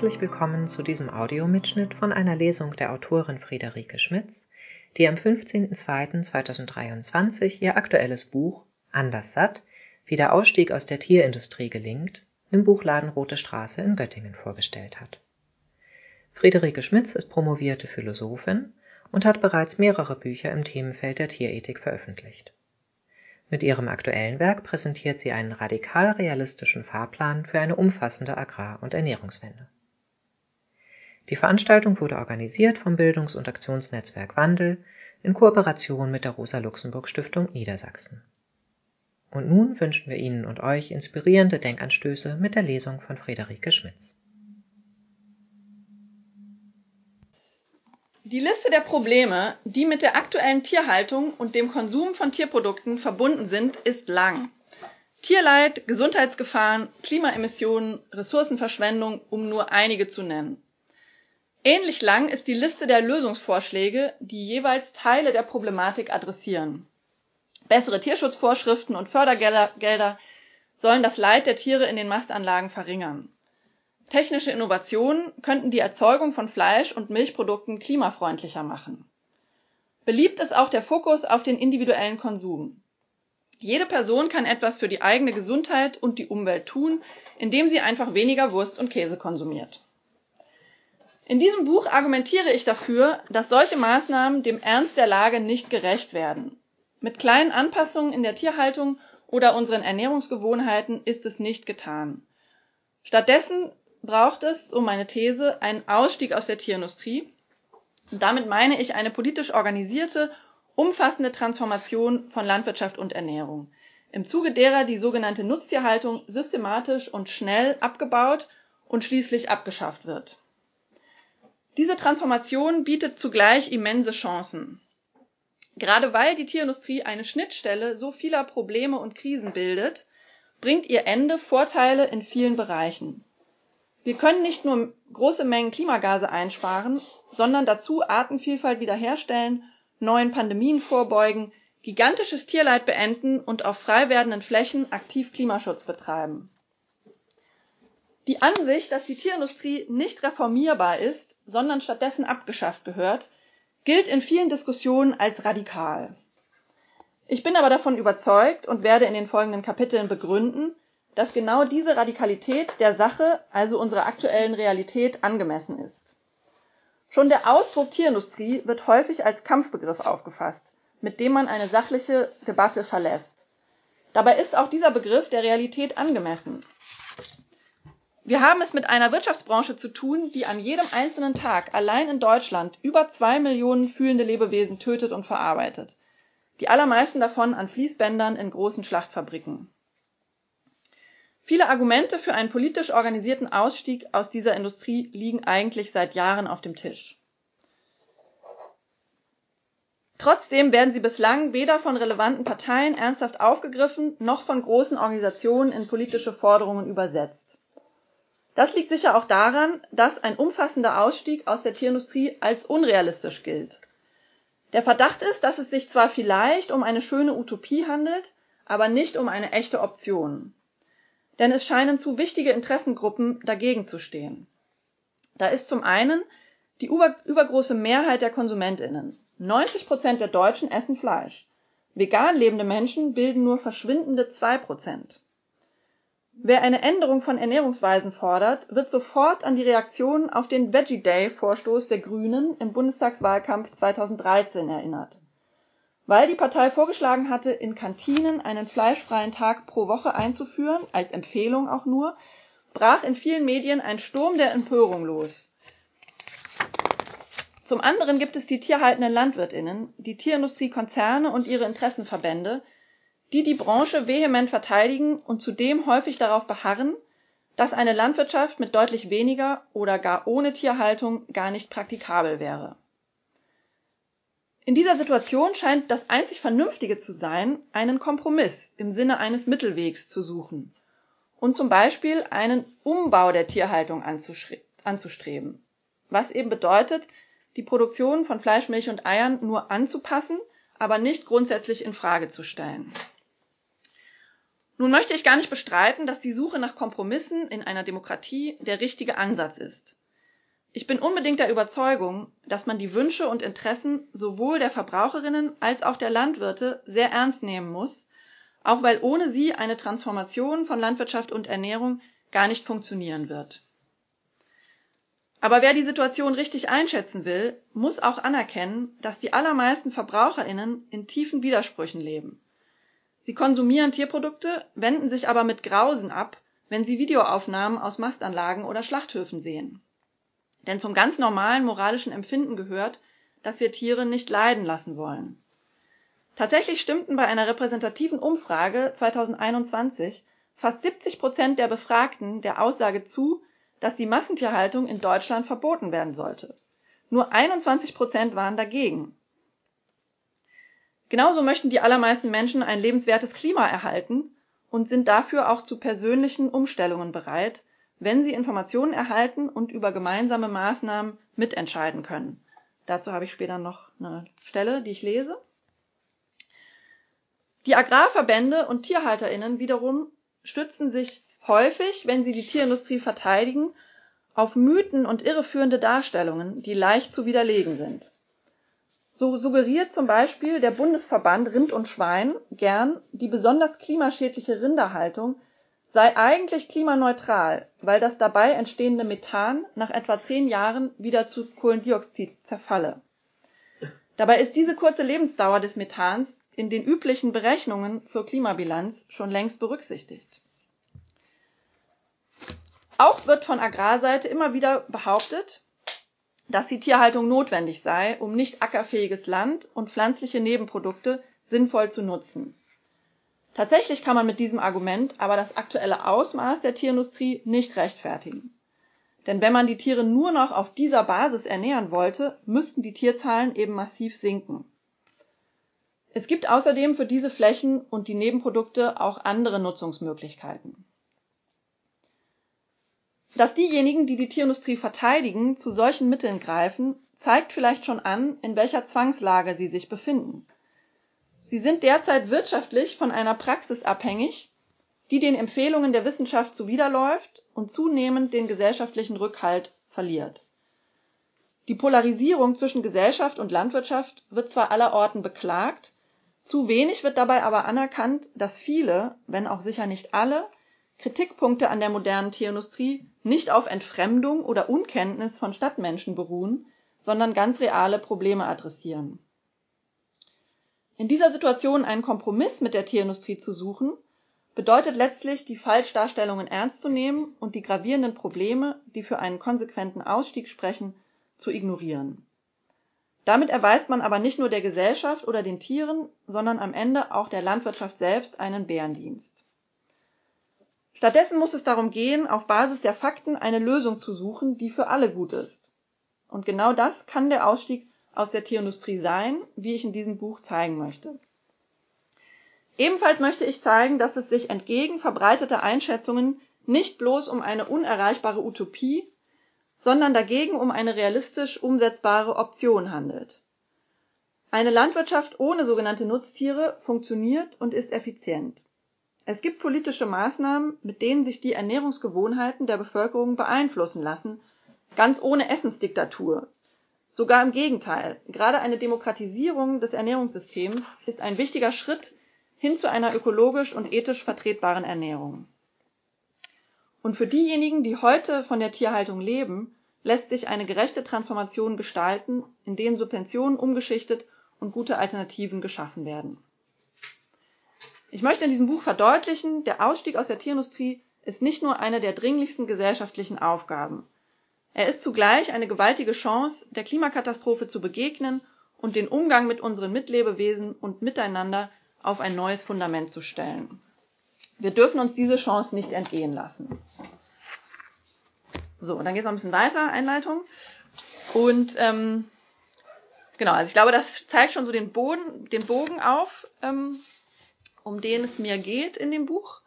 herzlich willkommen zu diesem Audiomitschnitt von einer Lesung der Autorin Friederike Schmitz, die am 15.02.2023 ihr aktuelles Buch Anders satt, wie der Ausstieg aus der Tierindustrie gelingt, im Buchladen Rote Straße in Göttingen vorgestellt hat. Friederike Schmitz ist promovierte Philosophin und hat bereits mehrere Bücher im Themenfeld der Tierethik veröffentlicht. Mit ihrem aktuellen Werk präsentiert sie einen radikal realistischen Fahrplan für eine umfassende Agrar- und Ernährungswende. Die Veranstaltung wurde organisiert vom Bildungs- und Aktionsnetzwerk Wandel in Kooperation mit der Rosa-Luxemburg-Stiftung Niedersachsen. Und nun wünschen wir Ihnen und euch inspirierende Denkanstöße mit der Lesung von Friederike Schmitz. Die Liste der Probleme, die mit der aktuellen Tierhaltung und dem Konsum von Tierprodukten verbunden sind, ist lang. Tierleid, Gesundheitsgefahren, Klimaemissionen, Ressourcenverschwendung, um nur einige zu nennen. Ähnlich lang ist die Liste der Lösungsvorschläge, die jeweils Teile der Problematik adressieren. Bessere Tierschutzvorschriften und Fördergelder sollen das Leid der Tiere in den Mastanlagen verringern. Technische Innovationen könnten die Erzeugung von Fleisch und Milchprodukten klimafreundlicher machen. Beliebt ist auch der Fokus auf den individuellen Konsum. Jede Person kann etwas für die eigene Gesundheit und die Umwelt tun, indem sie einfach weniger Wurst und Käse konsumiert. In diesem Buch argumentiere ich dafür, dass solche Maßnahmen dem Ernst der Lage nicht gerecht werden. Mit kleinen Anpassungen in der Tierhaltung oder unseren Ernährungsgewohnheiten ist es nicht getan. Stattdessen braucht es, so meine These, einen Ausstieg aus der Tierindustrie. Und damit meine ich eine politisch organisierte, umfassende Transformation von Landwirtschaft und Ernährung, im Zuge derer die sogenannte Nutztierhaltung systematisch und schnell abgebaut und schließlich abgeschafft wird. Diese Transformation bietet zugleich immense Chancen. Gerade weil die Tierindustrie eine Schnittstelle so vieler Probleme und Krisen bildet, bringt ihr Ende Vorteile in vielen Bereichen. Wir können nicht nur große Mengen Klimagase einsparen, sondern dazu Artenvielfalt wiederherstellen, neuen Pandemien vorbeugen, gigantisches Tierleid beenden und auf frei werdenden Flächen aktiv Klimaschutz betreiben. Die Ansicht, dass die Tierindustrie nicht reformierbar ist, sondern stattdessen abgeschafft gehört, gilt in vielen Diskussionen als radikal. Ich bin aber davon überzeugt und werde in den folgenden Kapiteln begründen, dass genau diese Radikalität der Sache, also unserer aktuellen Realität, angemessen ist. Schon der Ausdruck Tierindustrie wird häufig als Kampfbegriff aufgefasst, mit dem man eine sachliche Debatte verlässt. Dabei ist auch dieser Begriff der Realität angemessen. Wir haben es mit einer Wirtschaftsbranche zu tun, die an jedem einzelnen Tag allein in Deutschland über zwei Millionen fühlende Lebewesen tötet und verarbeitet. Die allermeisten davon an Fließbändern in großen Schlachtfabriken. Viele Argumente für einen politisch organisierten Ausstieg aus dieser Industrie liegen eigentlich seit Jahren auf dem Tisch. Trotzdem werden sie bislang weder von relevanten Parteien ernsthaft aufgegriffen, noch von großen Organisationen in politische Forderungen übersetzt. Das liegt sicher auch daran, dass ein umfassender Ausstieg aus der Tierindustrie als unrealistisch gilt. Der Verdacht ist, dass es sich zwar vielleicht um eine schöne Utopie handelt, aber nicht um eine echte Option denn es scheinen zu wichtige Interessengruppen dagegen zu stehen. Da ist zum einen die übergroße Mehrheit der Konsumentinnen. 90 Prozent der Deutschen essen Fleisch. Vegan lebende Menschen bilden nur verschwindende zwei Prozent. Wer eine Änderung von Ernährungsweisen fordert, wird sofort an die Reaktion auf den Veggie Day Vorstoß der Grünen im Bundestagswahlkampf 2013 erinnert weil die Partei vorgeschlagen hatte, in Kantinen einen fleischfreien Tag pro Woche einzuführen, als Empfehlung auch nur, brach in vielen Medien ein Sturm der Empörung los. Zum anderen gibt es die tierhaltenden Landwirtinnen, die Tierindustrie-Konzerne und ihre Interessenverbände, die die Branche vehement verteidigen und zudem häufig darauf beharren, dass eine Landwirtschaft mit deutlich weniger oder gar ohne Tierhaltung gar nicht praktikabel wäre in dieser Situation scheint das einzig Vernünftige zu sein, einen Kompromiss im Sinne eines Mittelwegs zu suchen und zum Beispiel einen Umbau der Tierhaltung anzustreben, was eben bedeutet, die Produktion von Fleisch, Milch und Eiern nur anzupassen, aber nicht grundsätzlich in Frage zu stellen. Nun möchte ich gar nicht bestreiten, dass die Suche nach Kompromissen in einer Demokratie der richtige Ansatz ist. Ich bin unbedingt der Überzeugung, dass man die Wünsche und Interessen sowohl der Verbraucherinnen als auch der Landwirte sehr ernst nehmen muss, auch weil ohne sie eine Transformation von Landwirtschaft und Ernährung gar nicht funktionieren wird. Aber wer die Situation richtig einschätzen will, muss auch anerkennen, dass die allermeisten Verbraucherinnen in tiefen Widersprüchen leben. Sie konsumieren Tierprodukte, wenden sich aber mit Grausen ab, wenn sie Videoaufnahmen aus Mastanlagen oder Schlachthöfen sehen. Denn zum ganz normalen moralischen Empfinden gehört, dass wir Tiere nicht leiden lassen wollen. Tatsächlich stimmten bei einer repräsentativen Umfrage 2021 fast 70 Prozent der Befragten der Aussage zu, dass die Massentierhaltung in Deutschland verboten werden sollte. Nur 21 Prozent waren dagegen. Genauso möchten die allermeisten Menschen ein lebenswertes Klima erhalten und sind dafür auch zu persönlichen Umstellungen bereit, wenn sie Informationen erhalten und über gemeinsame Maßnahmen mitentscheiden können. Dazu habe ich später noch eine Stelle, die ich lese. Die Agrarverbände und Tierhalterinnen wiederum stützen sich häufig, wenn sie die Tierindustrie verteidigen, auf Mythen und irreführende Darstellungen, die leicht zu widerlegen sind. So suggeriert zum Beispiel der Bundesverband Rind und Schwein gern, die besonders klimaschädliche Rinderhaltung sei eigentlich klimaneutral, weil das dabei entstehende Methan nach etwa zehn Jahren wieder zu Kohlendioxid zerfalle. Dabei ist diese kurze Lebensdauer des Methans in den üblichen Berechnungen zur Klimabilanz schon längst berücksichtigt. Auch wird von Agrarseite immer wieder behauptet, dass die Tierhaltung notwendig sei, um nicht ackerfähiges Land und pflanzliche Nebenprodukte sinnvoll zu nutzen. Tatsächlich kann man mit diesem Argument aber das aktuelle Ausmaß der Tierindustrie nicht rechtfertigen. Denn wenn man die Tiere nur noch auf dieser Basis ernähren wollte, müssten die Tierzahlen eben massiv sinken. Es gibt außerdem für diese Flächen und die Nebenprodukte auch andere Nutzungsmöglichkeiten. Dass diejenigen, die die Tierindustrie verteidigen, zu solchen Mitteln greifen, zeigt vielleicht schon an, in welcher Zwangslage sie sich befinden. Sie sind derzeit wirtschaftlich von einer Praxis abhängig, die den Empfehlungen der Wissenschaft zuwiderläuft und zunehmend den gesellschaftlichen Rückhalt verliert. Die Polarisierung zwischen Gesellschaft und Landwirtschaft wird zwar allerorten beklagt, zu wenig wird dabei aber anerkannt, dass viele, wenn auch sicher nicht alle, Kritikpunkte an der modernen Tierindustrie nicht auf Entfremdung oder Unkenntnis von Stadtmenschen beruhen, sondern ganz reale Probleme adressieren. In dieser Situation einen Kompromiss mit der Tierindustrie zu suchen, bedeutet letztlich, die Falschdarstellungen ernst zu nehmen und die gravierenden Probleme, die für einen konsequenten Ausstieg sprechen, zu ignorieren. Damit erweist man aber nicht nur der Gesellschaft oder den Tieren, sondern am Ende auch der Landwirtschaft selbst einen Bärendienst. Stattdessen muss es darum gehen, auf Basis der Fakten eine Lösung zu suchen, die für alle gut ist. Und genau das kann der Ausstieg aus der Tierindustrie sein, wie ich in diesem Buch zeigen möchte. Ebenfalls möchte ich zeigen, dass es sich entgegen verbreiteter Einschätzungen nicht bloß um eine unerreichbare Utopie, sondern dagegen um eine realistisch umsetzbare Option handelt. Eine Landwirtschaft ohne sogenannte Nutztiere funktioniert und ist effizient. Es gibt politische Maßnahmen, mit denen sich die Ernährungsgewohnheiten der Bevölkerung beeinflussen lassen, ganz ohne Essensdiktatur. Sogar im Gegenteil. Gerade eine Demokratisierung des Ernährungssystems ist ein wichtiger Schritt hin zu einer ökologisch und ethisch vertretbaren Ernährung. Und für diejenigen, die heute von der Tierhaltung leben, lässt sich eine gerechte Transformation gestalten, in denen Subventionen umgeschichtet und gute Alternativen geschaffen werden. Ich möchte in diesem Buch verdeutlichen, der Ausstieg aus der Tierindustrie ist nicht nur eine der dringlichsten gesellschaftlichen Aufgaben. Er ist zugleich eine gewaltige Chance, der Klimakatastrophe zu begegnen und den Umgang mit unseren Mitlebewesen und miteinander auf ein neues Fundament zu stellen. Wir dürfen uns diese Chance nicht entgehen lassen. So, und dann geht es noch ein bisschen weiter, Einleitung. Und ähm, genau, also ich glaube, das zeigt schon so den, Boden, den Bogen auf, ähm, um den es mir geht in dem Buch.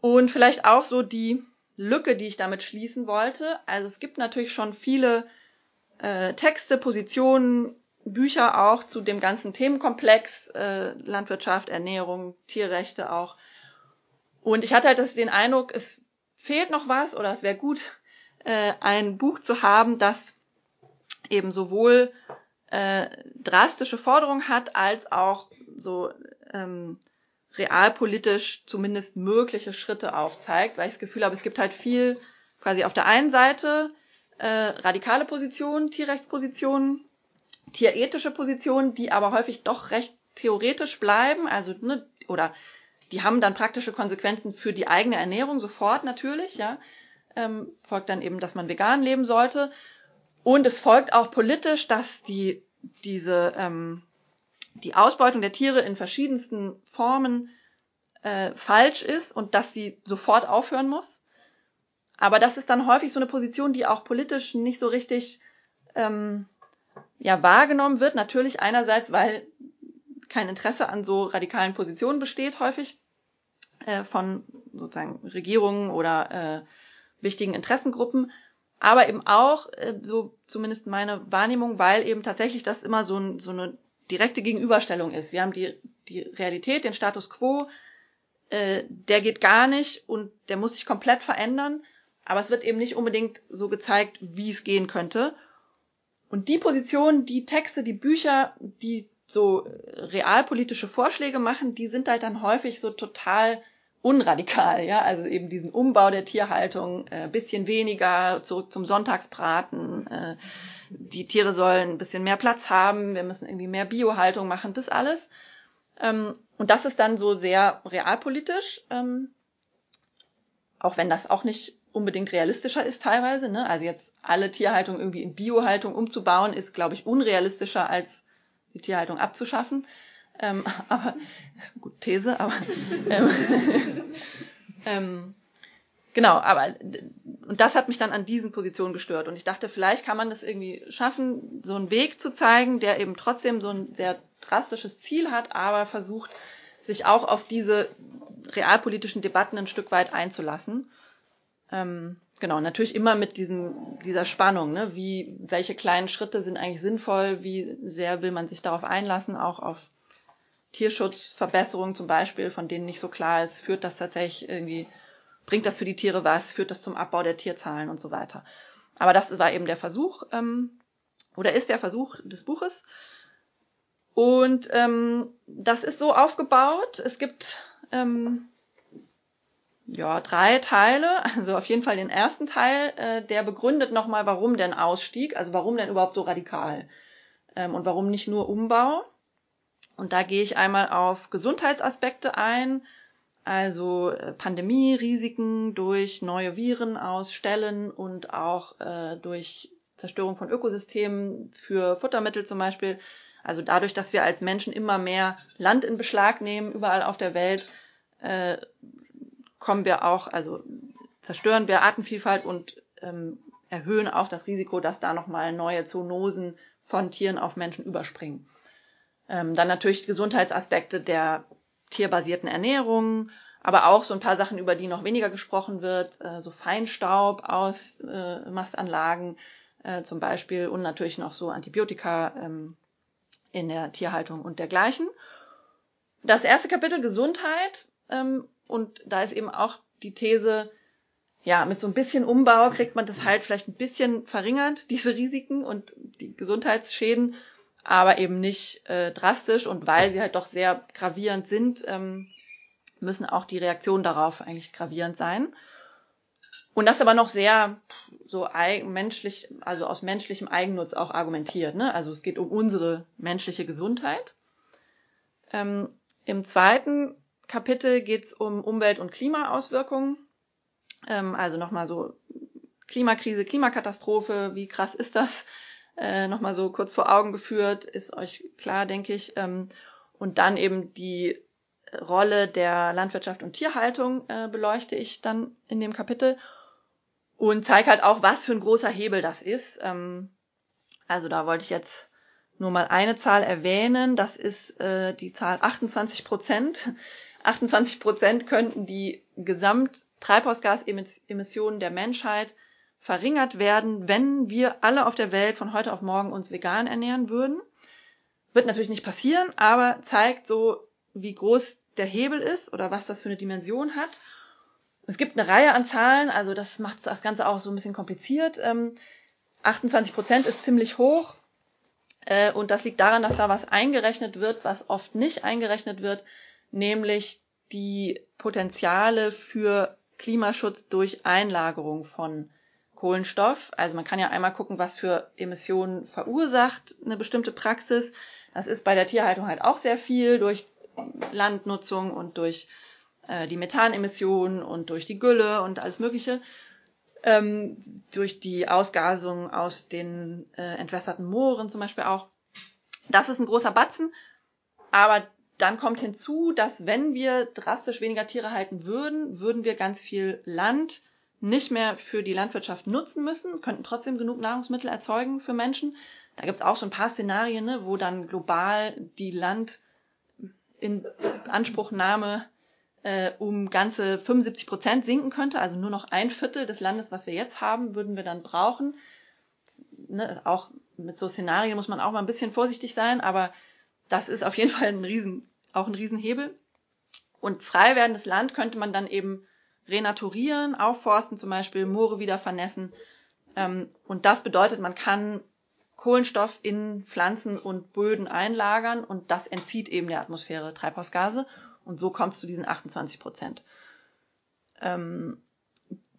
Und vielleicht auch so die Lücke, die ich damit schließen wollte. Also es gibt natürlich schon viele äh, Texte, Positionen, Bücher auch zu dem ganzen Themenkomplex äh, Landwirtschaft, Ernährung, Tierrechte auch. Und ich hatte halt das, den Eindruck, es fehlt noch was oder es wäre gut, äh, ein Buch zu haben, das eben sowohl äh, drastische Forderungen hat, als auch so ähm, realpolitisch zumindest mögliche Schritte aufzeigt, weil ich das Gefühl habe, es gibt halt viel quasi auf der einen Seite äh, radikale Positionen, Tierrechtspositionen, tierethische Positionen, die aber häufig doch recht theoretisch bleiben, also ne, oder die haben dann praktische Konsequenzen für die eigene Ernährung sofort natürlich, ja. Ähm, folgt dann eben, dass man vegan leben sollte. Und es folgt auch politisch, dass die diese ähm, die Ausbeutung der Tiere in verschiedensten Formen äh, falsch ist und dass die sofort aufhören muss. Aber das ist dann häufig so eine Position, die auch politisch nicht so richtig ähm, ja, wahrgenommen wird. Natürlich einerseits, weil kein Interesse an so radikalen Positionen besteht, häufig äh, von sozusagen Regierungen oder äh, wichtigen Interessengruppen, aber eben auch, äh, so zumindest meine Wahrnehmung, weil eben tatsächlich das immer so, ein, so eine direkte Gegenüberstellung ist. Wir haben die, die Realität, den Status quo, äh, der geht gar nicht und der muss sich komplett verändern, aber es wird eben nicht unbedingt so gezeigt, wie es gehen könnte. Und die Position, die Texte, die Bücher, die so realpolitische Vorschläge machen, die sind halt dann häufig so total unradikal, ja, also eben diesen Umbau der Tierhaltung, äh, bisschen weniger, zurück zum Sonntagsbraten, äh, die Tiere sollen ein bisschen mehr Platz haben, wir müssen irgendwie mehr Biohaltung machen, das alles. Ähm, und das ist dann so sehr realpolitisch, ähm, auch wenn das auch nicht unbedingt realistischer ist teilweise. Ne? Also jetzt alle Tierhaltung irgendwie in Biohaltung umzubauen, ist, glaube ich, unrealistischer als die Tierhaltung abzuschaffen. Ähm, aber gut, These, aber ähm, ähm, genau, aber und das hat mich dann an diesen Positionen gestört. Und ich dachte, vielleicht kann man das irgendwie schaffen, so einen Weg zu zeigen, der eben trotzdem so ein sehr drastisches Ziel hat, aber versucht, sich auch auf diese realpolitischen Debatten ein Stück weit einzulassen. Ähm, genau, natürlich immer mit diesem, dieser Spannung, ne? wie, welche kleinen Schritte sind eigentlich sinnvoll, wie sehr will man sich darauf einlassen, auch auf Tierschutzverbesserungen zum Beispiel, von denen nicht so klar ist, führt das tatsächlich irgendwie, bringt das für die Tiere was, führt das zum Abbau der Tierzahlen und so weiter. Aber das war eben der Versuch, ähm, oder ist der Versuch des Buches. Und ähm, das ist so aufgebaut. Es gibt ähm, ja drei Teile. Also auf jeden Fall den ersten Teil, äh, der begründet nochmal, warum denn Ausstieg, also warum denn überhaupt so radikal ähm, und warum nicht nur Umbau. Und da gehe ich einmal auf Gesundheitsaspekte ein, also äh, Pandemie-Risiken durch neue Viren aus Ställen und auch äh, durch Zerstörung von Ökosystemen für Futtermittel zum Beispiel. Also dadurch, dass wir als Menschen immer mehr Land in Beschlag nehmen, überall auf der Welt, äh, kommen wir auch, also zerstören wir Artenvielfalt und ähm, erhöhen auch das Risiko, dass da nochmal neue Zoonosen von Tieren auf Menschen überspringen. Ähm, dann natürlich Gesundheitsaspekte der tierbasierten Ernährung, aber auch so ein paar Sachen, über die noch weniger gesprochen wird, äh, so Feinstaub aus äh, Mastanlagen äh, zum Beispiel und natürlich noch so Antibiotika ähm, in der Tierhaltung und dergleichen. Das erste Kapitel Gesundheit ähm, und da ist eben auch die These, ja, mit so ein bisschen Umbau kriegt man das halt vielleicht ein bisschen verringert, diese Risiken und die Gesundheitsschäden aber eben nicht äh, drastisch und weil sie halt doch sehr gravierend sind, ähm, müssen auch die Reaktionen darauf eigentlich gravierend sein. Und das aber noch sehr so menschlich, also aus menschlichem Eigennutz auch argumentiert. Ne? Also es geht um unsere menschliche Gesundheit. Ähm, Im zweiten Kapitel geht es um Umwelt- und Klimaauswirkungen. Ähm, also nochmal so Klimakrise, Klimakatastrophe, wie krass ist das? Äh, nochmal so kurz vor Augen geführt, ist euch klar, denke ich. Ähm, und dann eben die Rolle der Landwirtschaft und Tierhaltung äh, beleuchte ich dann in dem Kapitel und zeige halt auch, was für ein großer Hebel das ist. Ähm, also da wollte ich jetzt nur mal eine Zahl erwähnen. Das ist äh, die Zahl 28 Prozent. 28 Prozent könnten die Gesamttreibhausgasemissionen der Menschheit verringert werden, wenn wir alle auf der Welt von heute auf morgen uns vegan ernähren würden. Wird natürlich nicht passieren, aber zeigt so, wie groß der Hebel ist oder was das für eine Dimension hat. Es gibt eine Reihe an Zahlen, also das macht das Ganze auch so ein bisschen kompliziert. Ähm, 28 Prozent ist ziemlich hoch. Äh, und das liegt daran, dass da was eingerechnet wird, was oft nicht eingerechnet wird, nämlich die Potenziale für Klimaschutz durch Einlagerung von Kohlenstoff. Also man kann ja einmal gucken, was für Emissionen verursacht eine bestimmte Praxis. Das ist bei der Tierhaltung halt auch sehr viel durch Landnutzung und durch äh, die Methanemissionen und durch die Gülle und alles Mögliche. Ähm, durch die Ausgasung aus den äh, entwässerten Mooren zum Beispiel auch. Das ist ein großer Batzen. Aber dann kommt hinzu, dass wenn wir drastisch weniger Tiere halten würden, würden wir ganz viel Land nicht mehr für die Landwirtschaft nutzen müssen, könnten trotzdem genug Nahrungsmittel erzeugen für Menschen. Da gibt es auch so ein paar Szenarien, ne, wo dann global die Land in Anspruchnahme äh, um ganze 75 Prozent sinken könnte, also nur noch ein Viertel des Landes, was wir jetzt haben, würden wir dann brauchen. Ne, auch mit so Szenarien muss man auch mal ein bisschen vorsichtig sein, aber das ist auf jeden Fall ein Riesen, auch ein Riesenhebel. Und frei werdendes Land könnte man dann eben renaturieren, aufforsten, zum Beispiel Moore wieder vernässen. Ähm, und das bedeutet, man kann Kohlenstoff in Pflanzen und Böden einlagern und das entzieht eben der Atmosphäre Treibhausgase und so kommt es zu diesen 28 Prozent. Ähm,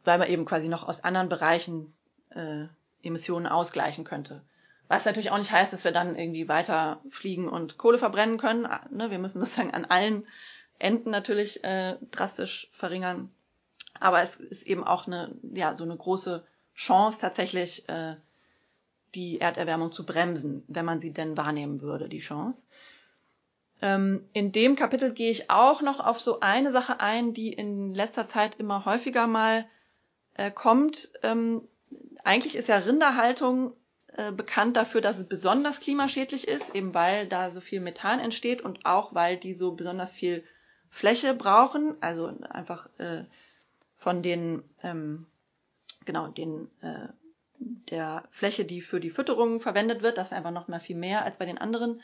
weil man eben quasi noch aus anderen Bereichen äh, Emissionen ausgleichen könnte. Was natürlich auch nicht heißt, dass wir dann irgendwie weiter fliegen und Kohle verbrennen können. Ah, ne, wir müssen sozusagen an allen Enden natürlich äh, drastisch verringern. Aber es ist eben auch eine, ja, so eine große Chance tatsächlich, äh, die Erderwärmung zu bremsen, wenn man sie denn wahrnehmen würde, die Chance. Ähm, in dem Kapitel gehe ich auch noch auf so eine Sache ein, die in letzter Zeit immer häufiger mal äh, kommt. Ähm, eigentlich ist ja Rinderhaltung äh, bekannt dafür, dass es besonders klimaschädlich ist, eben weil da so viel Methan entsteht und auch weil die so besonders viel Fläche brauchen, also einfach äh, von den ähm, genau den äh, der Fläche, die für die Fütterung verwendet wird, das ist einfach noch mal viel mehr als bei den anderen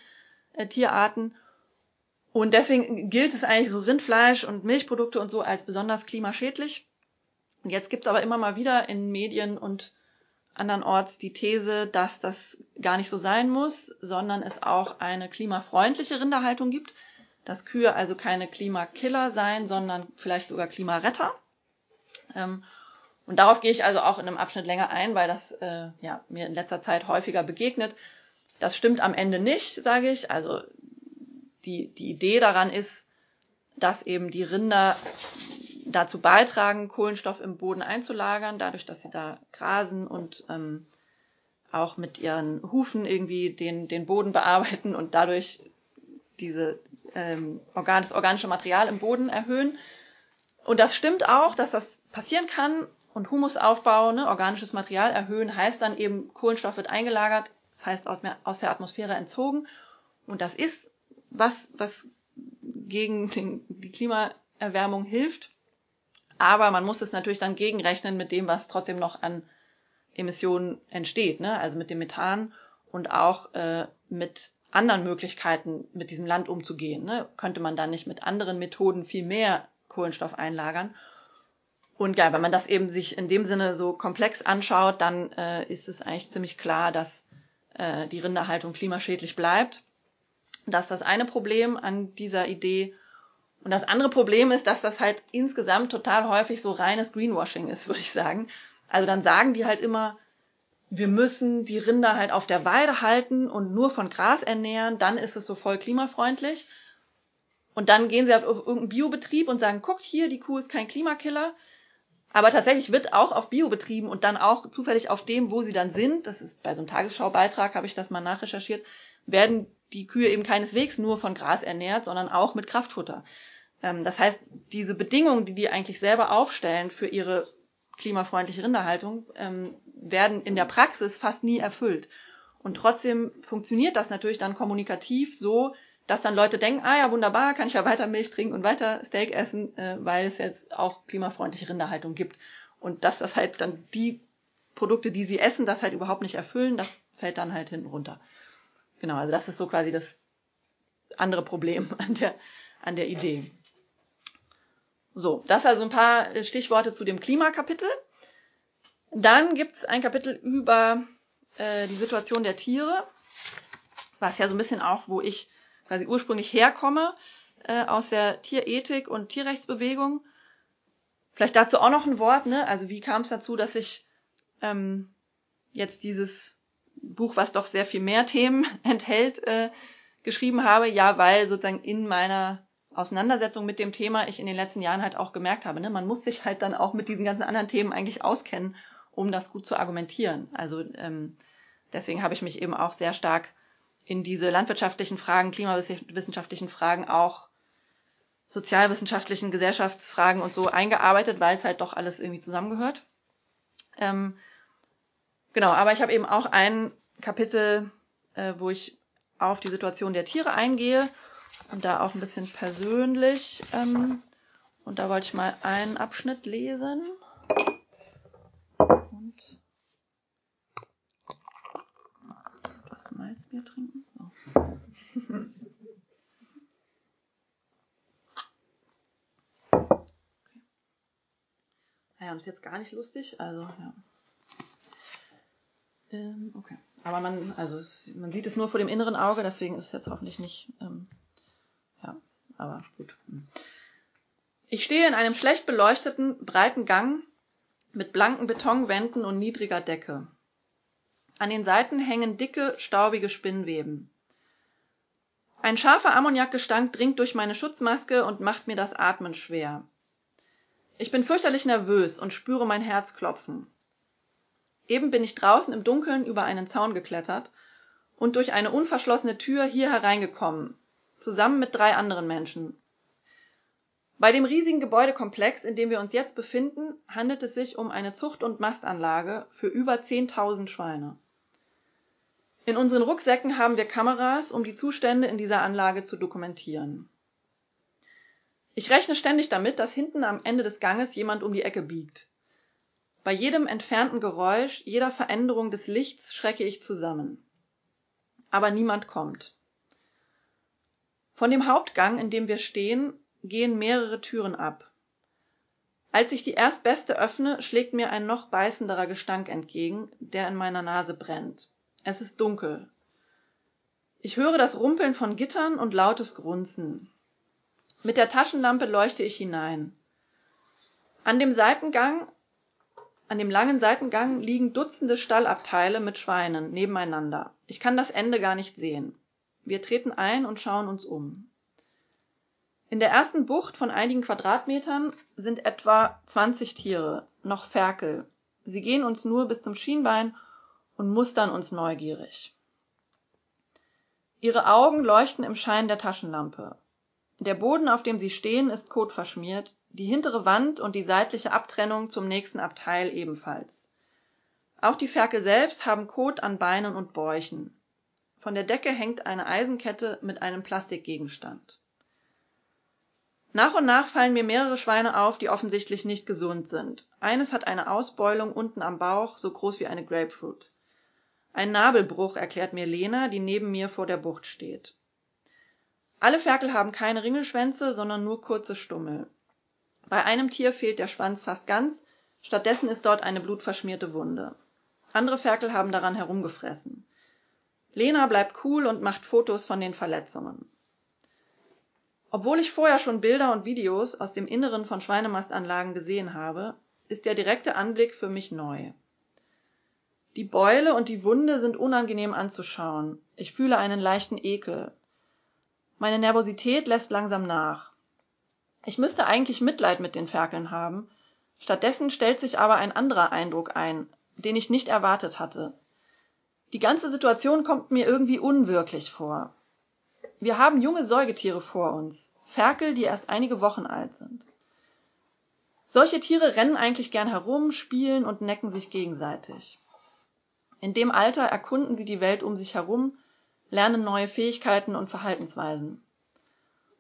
äh, Tierarten. Und deswegen gilt es eigentlich so Rindfleisch und Milchprodukte und so als besonders klimaschädlich. Und jetzt gibt's aber immer mal wieder in Medien und andernorts die These, dass das gar nicht so sein muss, sondern es auch eine klimafreundliche Rinderhaltung gibt, dass Kühe also keine Klimakiller seien, sondern vielleicht sogar Klimaretter. Ähm, und darauf gehe ich also auch in einem Abschnitt länger ein, weil das äh, ja, mir in letzter Zeit häufiger begegnet. Das stimmt am Ende nicht, sage ich. Also die, die Idee daran ist, dass eben die Rinder dazu beitragen, Kohlenstoff im Boden einzulagern, dadurch, dass sie da grasen und ähm, auch mit ihren Hufen irgendwie den, den Boden bearbeiten und dadurch diese ähm, organ, das organische Material im Boden erhöhen. Und das stimmt auch, dass das passieren kann. Und Humusaufbau, ne, organisches Material erhöhen, heißt dann eben, Kohlenstoff wird eingelagert, das heißt aus der Atmosphäre entzogen. Und das ist was, was gegen den, die Klimaerwärmung hilft. Aber man muss es natürlich dann gegenrechnen mit dem, was trotzdem noch an Emissionen entsteht, ne? also mit dem Methan und auch äh, mit anderen Möglichkeiten, mit diesem Land umzugehen. Ne? Könnte man dann nicht mit anderen Methoden viel mehr Kohlenstoff einlagern? Und ja, wenn man das eben sich in dem Sinne so komplex anschaut, dann äh, ist es eigentlich ziemlich klar, dass äh, die Rinderhaltung klimaschädlich bleibt. Das ist das eine Problem an dieser Idee. Und das andere Problem ist, dass das halt insgesamt total häufig so reines Greenwashing ist, würde ich sagen. Also dann sagen die halt immer, wir müssen die Rinder halt auf der Weide halten und nur von Gras ernähren, dann ist es so voll klimafreundlich. Und dann gehen sie halt auf irgendeinen Biobetrieb und sagen, guckt hier, die Kuh ist kein Klimakiller. Aber tatsächlich wird auch auf Biobetrieben und dann auch zufällig auf dem, wo sie dann sind, das ist bei so einem Tagesschaubeitrag, habe ich das mal nachrecherchiert, werden die Kühe eben keineswegs nur von Gras ernährt, sondern auch mit Kraftfutter. Ähm, das heißt, diese Bedingungen, die die eigentlich selber aufstellen für ihre klimafreundliche Rinderhaltung, ähm, werden in der Praxis fast nie erfüllt. Und trotzdem funktioniert das natürlich dann kommunikativ so, dass dann Leute denken, ah ja, wunderbar, kann ich ja weiter Milch trinken und weiter Steak essen, äh, weil es jetzt auch klimafreundliche Rinderhaltung gibt. Und dass das halt dann die Produkte, die sie essen, das halt überhaupt nicht erfüllen, das fällt dann halt hinten runter. Genau, also das ist so quasi das andere Problem an der, an der Idee. So, das also ein paar äh, Stichworte zu dem Klimakapitel. Dann gibt's ein Kapitel über äh, die Situation der Tiere, was ja so ein bisschen auch, wo ich quasi ursprünglich herkomme, äh, aus der Tierethik und Tierrechtsbewegung. Vielleicht dazu auch noch ein Wort, ne? Also wie kam es dazu, dass ich ähm, jetzt dieses Buch, was doch sehr viel mehr Themen enthält, äh, geschrieben habe? Ja, weil sozusagen in meiner Auseinandersetzung mit dem Thema ich in den letzten Jahren halt auch gemerkt habe, ne? man muss sich halt dann auch mit diesen ganzen anderen Themen eigentlich auskennen, um das gut zu argumentieren. Also ähm, deswegen habe ich mich eben auch sehr stark in diese landwirtschaftlichen Fragen, klimawissenschaftlichen Fragen, auch sozialwissenschaftlichen Gesellschaftsfragen und so eingearbeitet, weil es halt doch alles irgendwie zusammengehört. Ähm, genau, aber ich habe eben auch ein Kapitel, äh, wo ich auf die Situation der Tiere eingehe und da auch ein bisschen persönlich. Ähm, und da wollte ich mal einen Abschnitt lesen. Und etwas Malzbier trinken. So. Ja, und ist jetzt gar nicht lustig, also ja. Ähm, okay. Aber man, also es, man sieht es nur vor dem inneren Auge, deswegen ist es jetzt hoffentlich nicht, ähm, ja, aber gut. Ich stehe in einem schlecht beleuchteten, breiten Gang mit blanken Betonwänden und niedriger Decke. An den Seiten hängen dicke, staubige Spinnweben. Ein scharfer Ammoniakgestank dringt durch meine Schutzmaske und macht mir das Atmen schwer. Ich bin fürchterlich nervös und spüre mein Herz klopfen. Eben bin ich draußen im Dunkeln über einen Zaun geklettert und durch eine unverschlossene Tür hier hereingekommen, zusammen mit drei anderen Menschen. Bei dem riesigen Gebäudekomplex, in dem wir uns jetzt befinden, handelt es sich um eine Zucht- und Mastanlage für über 10.000 Schweine. In unseren Rucksäcken haben wir Kameras, um die Zustände in dieser Anlage zu dokumentieren. Ich rechne ständig damit, dass hinten am Ende des Ganges jemand um die Ecke biegt. Bei jedem entfernten Geräusch, jeder Veränderung des Lichts schrecke ich zusammen. Aber niemand kommt. Von dem Hauptgang, in dem wir stehen, gehen mehrere Türen ab. Als ich die erstbeste öffne, schlägt mir ein noch beißenderer Gestank entgegen, der in meiner Nase brennt. Es ist dunkel. Ich höre das Rumpeln von Gittern und lautes Grunzen. Mit der Taschenlampe leuchte ich hinein. An dem Seitengang, an dem langen Seitengang liegen Dutzende Stallabteile mit Schweinen nebeneinander. Ich kann das Ende gar nicht sehen. Wir treten ein und schauen uns um. In der ersten Bucht von einigen Quadratmetern sind etwa 20 Tiere, noch Ferkel. Sie gehen uns nur bis zum Schienbein und mustern uns neugierig. Ihre Augen leuchten im Schein der Taschenlampe. Der Boden, auf dem sie stehen, ist kotverschmiert, die hintere Wand und die seitliche Abtrennung zum nächsten Abteil ebenfalls. Auch die Ferkel selbst haben Kot an Beinen und Bäuchen. Von der Decke hängt eine Eisenkette mit einem Plastikgegenstand. Nach und nach fallen mir mehrere Schweine auf, die offensichtlich nicht gesund sind. Eines hat eine Ausbeulung unten am Bauch, so groß wie eine Grapefruit. Ein Nabelbruch, erklärt mir Lena, die neben mir vor der Bucht steht. Alle Ferkel haben keine Ringelschwänze, sondern nur kurze Stummel. Bei einem Tier fehlt der Schwanz fast ganz, stattdessen ist dort eine blutverschmierte Wunde. Andere Ferkel haben daran herumgefressen. Lena bleibt cool und macht Fotos von den Verletzungen. Obwohl ich vorher schon Bilder und Videos aus dem Inneren von Schweinemastanlagen gesehen habe, ist der direkte Anblick für mich neu. Die Beule und die Wunde sind unangenehm anzuschauen. Ich fühle einen leichten Ekel, meine Nervosität lässt langsam nach. Ich müsste eigentlich Mitleid mit den Ferkeln haben, stattdessen stellt sich aber ein anderer Eindruck ein, den ich nicht erwartet hatte. Die ganze Situation kommt mir irgendwie unwirklich vor. Wir haben junge Säugetiere vor uns, Ferkel, die erst einige Wochen alt sind. Solche Tiere rennen eigentlich gern herum, spielen und necken sich gegenseitig. In dem Alter erkunden sie die Welt um sich herum, lernen neue Fähigkeiten und Verhaltensweisen.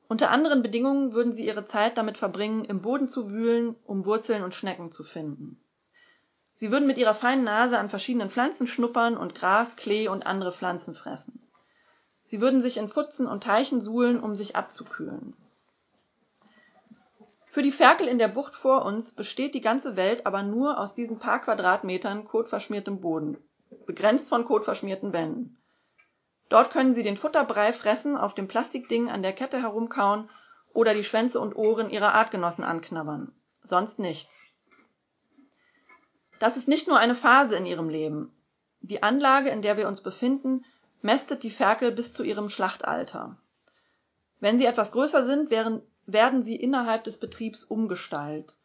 Unter anderen Bedingungen würden sie ihre Zeit damit verbringen, im Boden zu wühlen, um Wurzeln und Schnecken zu finden. Sie würden mit ihrer feinen Nase an verschiedenen Pflanzen schnuppern und Gras, Klee und andere Pflanzen fressen. Sie würden sich in Pfutzen und Teichen suhlen, um sich abzukühlen. Für die Ferkel in der Bucht vor uns besteht die ganze Welt aber nur aus diesen paar Quadratmetern kotverschmiertem Boden, begrenzt von kotverschmierten Wänden. Dort können sie den Futterbrei fressen, auf dem Plastikding an der Kette herumkauen oder die Schwänze und Ohren ihrer Artgenossen anknabbern. Sonst nichts. Das ist nicht nur eine Phase in ihrem Leben. Die Anlage, in der wir uns befinden, mästet die Ferkel bis zu ihrem Schlachtalter. Wenn sie etwas größer sind, werden, werden sie innerhalb des Betriebs umgestallt.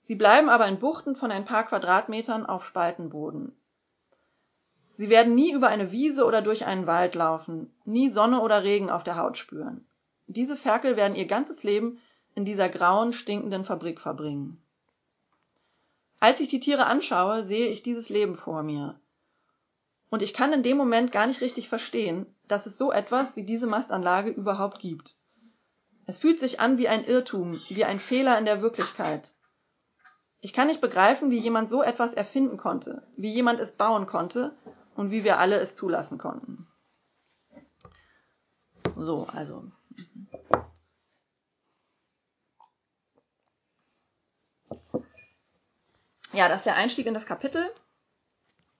Sie bleiben aber in Buchten von ein paar Quadratmetern auf Spaltenboden. Sie werden nie über eine Wiese oder durch einen Wald laufen, nie Sonne oder Regen auf der Haut spüren. Diese Ferkel werden ihr ganzes Leben in dieser grauen, stinkenden Fabrik verbringen. Als ich die Tiere anschaue, sehe ich dieses Leben vor mir. Und ich kann in dem Moment gar nicht richtig verstehen, dass es so etwas wie diese Mastanlage überhaupt gibt. Es fühlt sich an wie ein Irrtum, wie ein Fehler in der Wirklichkeit. Ich kann nicht begreifen, wie jemand so etwas erfinden konnte, wie jemand es bauen konnte und wie wir alle es zulassen konnten. So, also. Ja, das ist der Einstieg in das Kapitel.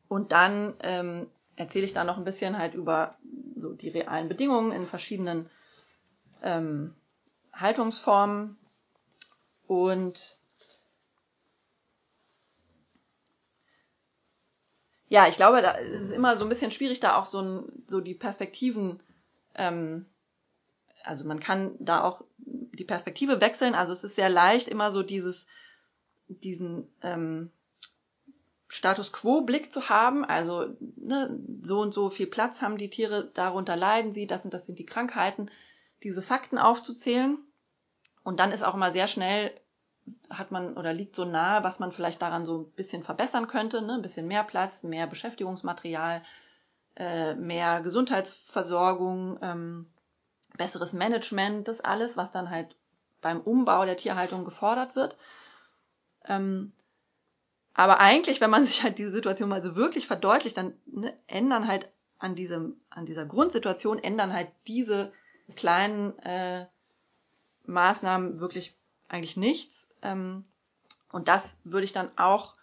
Und dann ähm, erzähle ich da noch ein bisschen halt über so die realen Bedingungen in verschiedenen ähm, Haltungsformen und ja, ich glaube, da ist es immer so ein bisschen schwierig, da auch so, ein, so die Perspektiven, ähm, also man kann da auch die Perspektive wechseln. Also es ist sehr leicht, immer so dieses, diesen ähm, Status Quo-Blick zu haben. Also ne, so und so viel Platz haben die Tiere, darunter leiden sie, das und das sind die Krankheiten, diese Fakten aufzuzählen. Und dann ist auch immer sehr schnell hat man oder liegt so nahe, was man vielleicht daran so ein bisschen verbessern könnte, ne? ein bisschen mehr Platz, mehr Beschäftigungsmaterial, äh, mehr Gesundheitsversorgung, ähm, besseres Management, das alles, was dann halt beim Umbau der Tierhaltung gefordert wird. Ähm, aber eigentlich, wenn man sich halt diese Situation mal so wirklich verdeutlicht, dann ne, ändern halt an diesem, an dieser Grundsituation ändern halt diese kleinen äh, Maßnahmen wirklich eigentlich nichts. Ähm, und das würde ich dann auch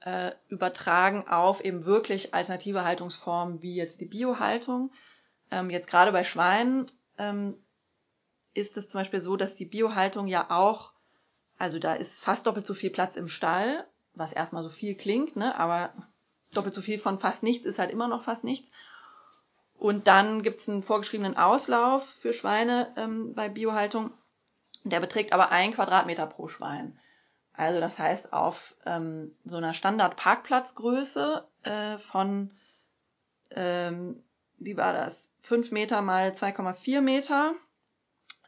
äh, übertragen auf eben wirklich alternative Haltungsformen wie jetzt die Biohaltung. Ähm, jetzt gerade bei Schweinen ähm, ist es zum Beispiel so, dass die Biohaltung ja auch, also da ist fast doppelt so viel Platz im Stall, was erstmal so viel klingt, ne? aber doppelt so viel von fast nichts ist halt immer noch fast nichts. Und dann gibt's einen vorgeschriebenen Auslauf für Schweine ähm, bei Biohaltung. Der beträgt aber ein Quadratmeter pro Schwein. Also das heißt, auf ähm, so einer Standard-Parkplatzgröße äh, von, ähm, wie war das, 5 Meter mal 2,4 Meter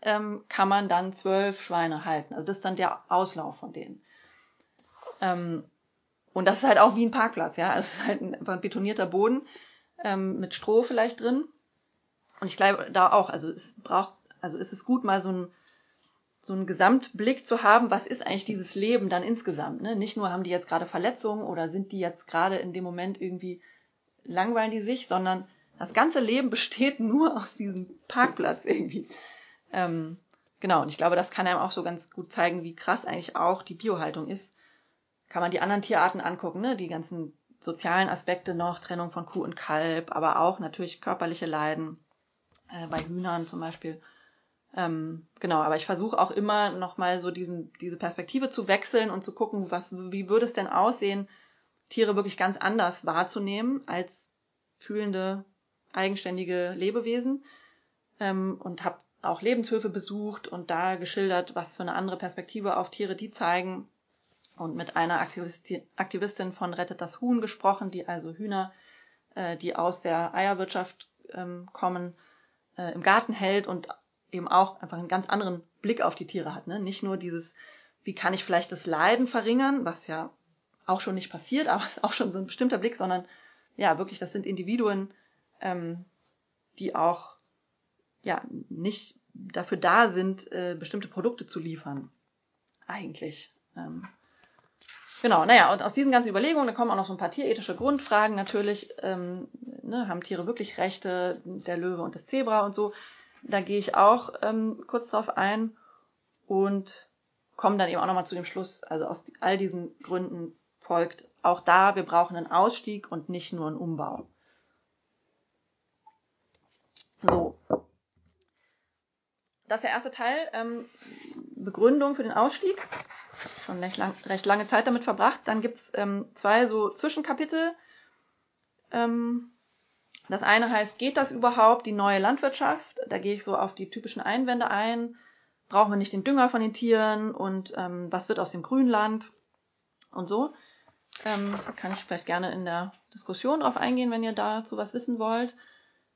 ähm, kann man dann zwölf Schweine halten. Also das ist dann der Auslauf von denen. Ähm, und das ist halt auch wie ein Parkplatz, ja. Es ist halt ein, ein betonierter Boden ähm, mit Stroh vielleicht drin. Und ich glaube da auch, also es braucht, also ist es gut, mal so ein so einen Gesamtblick zu haben, was ist eigentlich dieses Leben dann insgesamt. Ne? Nicht nur haben die jetzt gerade Verletzungen oder sind die jetzt gerade in dem Moment irgendwie langweilen die sich, sondern das ganze Leben besteht nur aus diesem Parkplatz irgendwie. Ähm, genau, und ich glaube, das kann einem auch so ganz gut zeigen, wie krass eigentlich auch die Biohaltung ist. Kann man die anderen Tierarten angucken, ne? die ganzen sozialen Aspekte noch, Trennung von Kuh und Kalb, aber auch natürlich körperliche Leiden, äh, bei Hühnern zum Beispiel. Ähm, genau, aber ich versuche auch immer nochmal so diesen, diese Perspektive zu wechseln und zu gucken, was, wie würde es denn aussehen, Tiere wirklich ganz anders wahrzunehmen als fühlende, eigenständige Lebewesen. Ähm, und habe auch Lebenshöfe besucht und da geschildert, was für eine andere Perspektive auf Tiere die zeigen. Und mit einer Aktivisti Aktivistin von Rettet das Huhn gesprochen, die also Hühner, äh, die aus der Eierwirtschaft ähm, kommen, äh, im Garten hält und eben auch einfach einen ganz anderen Blick auf die Tiere hat. Ne? Nicht nur dieses, wie kann ich vielleicht das Leiden verringern, was ja auch schon nicht passiert, aber ist auch schon so ein bestimmter Blick, sondern ja, wirklich, das sind Individuen, ähm, die auch ja nicht dafür da sind, äh, bestimmte Produkte zu liefern. Eigentlich. Ähm, genau, naja, und aus diesen ganzen Überlegungen, da kommen auch noch so ein paar tierethische Grundfragen natürlich. Ähm, ne, haben Tiere wirklich Rechte, der Löwe und das Zebra und so. Da gehe ich auch ähm, kurz drauf ein. Und kommen dann eben auch nochmal zu dem Schluss, also aus all diesen Gründen folgt auch da, wir brauchen einen Ausstieg und nicht nur einen Umbau. So. Das ist der erste Teil. Ähm, Begründung für den Ausstieg. Schon recht, lang, recht lange Zeit damit verbracht. Dann gibt's ähm, zwei so Zwischenkapitel. Ähm, das eine heißt, geht das überhaupt, die neue Landwirtschaft? Da gehe ich so auf die typischen Einwände ein. Brauchen wir nicht den Dünger von den Tieren und ähm, was wird aus dem Grünland und so. Ähm, kann ich vielleicht gerne in der Diskussion drauf eingehen, wenn ihr dazu was wissen wollt.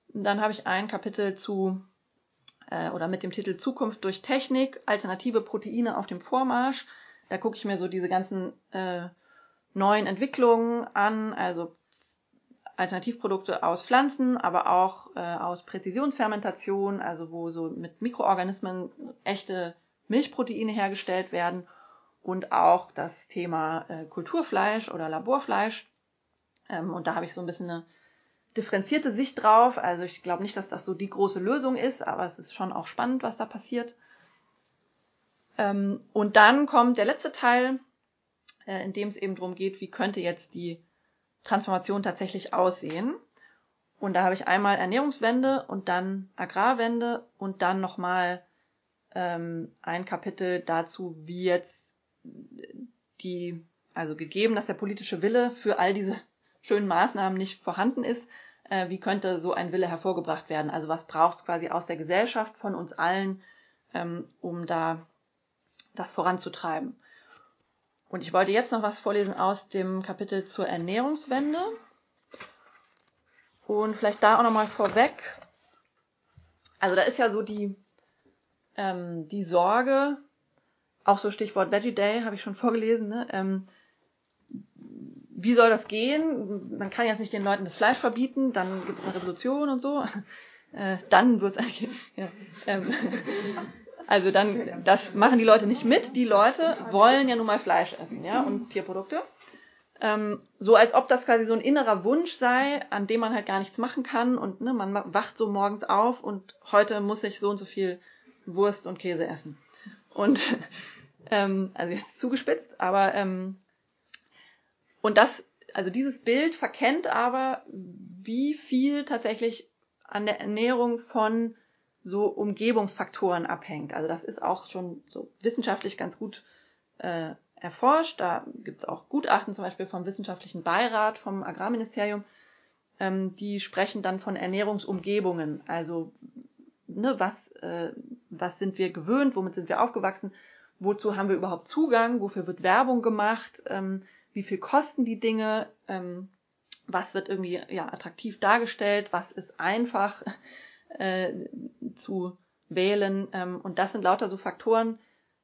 Dann habe ich ein Kapitel zu äh, oder mit dem Titel Zukunft durch Technik, alternative Proteine auf dem Vormarsch. Da gucke ich mir so diese ganzen äh, neuen Entwicklungen an, also Alternativprodukte aus Pflanzen, aber auch äh, aus Präzisionsfermentation, also wo so mit Mikroorganismen echte Milchproteine hergestellt werden und auch das Thema äh, Kulturfleisch oder Laborfleisch. Ähm, und da habe ich so ein bisschen eine differenzierte Sicht drauf. Also ich glaube nicht, dass das so die große Lösung ist, aber es ist schon auch spannend, was da passiert. Ähm, und dann kommt der letzte Teil, äh, in dem es eben darum geht, wie könnte jetzt die Transformation tatsächlich aussehen. Und da habe ich einmal Ernährungswende und dann Agrarwende und dann nochmal ähm, ein Kapitel dazu, wie jetzt die, also gegeben, dass der politische Wille für all diese schönen Maßnahmen nicht vorhanden ist, äh, wie könnte so ein Wille hervorgebracht werden? Also was braucht es quasi aus der Gesellschaft von uns allen, ähm, um da das voranzutreiben? Und ich wollte jetzt noch was vorlesen aus dem Kapitel zur Ernährungswende. Und vielleicht da auch nochmal vorweg. Also da ist ja so die, ähm, die Sorge, auch so Stichwort Veggie Day, habe ich schon vorgelesen, ne? ähm, wie soll das gehen? Man kann jetzt nicht den Leuten das Fleisch verbieten, dann gibt es eine Revolution und so. Äh, dann wird es eigentlich. Ja, ähm, also dann, das machen die Leute nicht mit. Die Leute wollen ja nun mal Fleisch essen, ja, und Tierprodukte. Ähm, so als ob das quasi so ein innerer Wunsch sei, an dem man halt gar nichts machen kann und ne, man wacht so morgens auf und heute muss ich so und so viel Wurst und Käse essen. Und ähm, also jetzt zugespitzt, aber ähm, und das, also dieses Bild verkennt aber, wie viel tatsächlich an der Ernährung von so Umgebungsfaktoren abhängt. Also das ist auch schon so wissenschaftlich ganz gut äh, erforscht. Da gibt es auch Gutachten zum Beispiel vom wissenschaftlichen Beirat vom Agrarministerium. Ähm, die sprechen dann von Ernährungsumgebungen. Also ne, was, äh, was sind wir gewöhnt, womit sind wir aufgewachsen, wozu haben wir überhaupt Zugang, wofür wird Werbung gemacht, ähm, wie viel kosten die Dinge, ähm, was wird irgendwie ja, attraktiv dargestellt, was ist einfach äh, zu wählen. Ähm, und das sind lauter so Faktoren,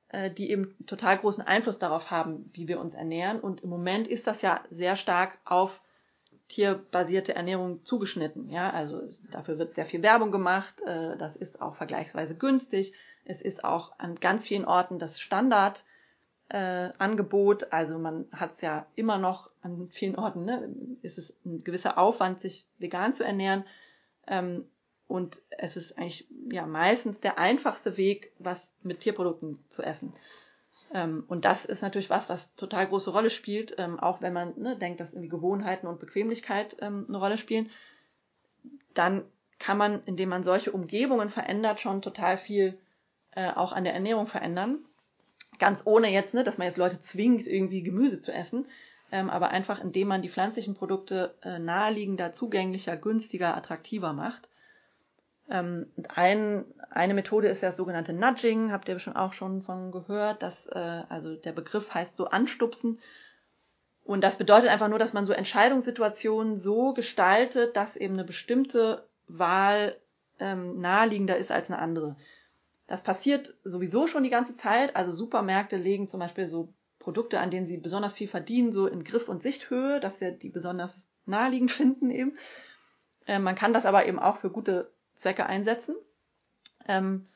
äh, die eben total großen Einfluss darauf haben, wie wir uns ernähren. Und im Moment ist das ja sehr stark auf tierbasierte Ernährung zugeschnitten. Ja, also es, dafür wird sehr viel Werbung gemacht. Äh, das ist auch vergleichsweise günstig. Es ist auch an ganz vielen Orten das Standard äh, Angebot. Also man hat es ja immer noch an vielen Orten, ne, ist es ein gewisser Aufwand, sich vegan zu ernähren. Ähm, und es ist eigentlich ja meistens der einfachste Weg, was mit Tierprodukten zu essen. Ähm, und das ist natürlich was, was total große Rolle spielt, ähm, auch wenn man ne, denkt, dass irgendwie Gewohnheiten und Bequemlichkeit ähm, eine Rolle spielen. Dann kann man, indem man solche Umgebungen verändert, schon total viel äh, auch an der Ernährung verändern. Ganz ohne jetzt, ne, dass man jetzt Leute zwingt, irgendwie Gemüse zu essen, ähm, aber einfach indem man die pflanzlichen Produkte äh, naheliegender, zugänglicher, günstiger, attraktiver macht. Ähm, ein, eine Methode ist ja das sogenannte Nudging, habt ihr schon auch schon von gehört, dass, äh, also der Begriff heißt so anstupsen. Und das bedeutet einfach nur, dass man so Entscheidungssituationen so gestaltet, dass eben eine bestimmte Wahl ähm, naheliegender ist als eine andere. Das passiert sowieso schon die ganze Zeit. Also Supermärkte legen zum Beispiel so Produkte, an denen sie besonders viel verdienen, so in Griff- und Sichthöhe, dass wir die besonders naheliegend finden eben. Äh, man kann das aber eben auch für gute Zwecke einsetzen. Ähm,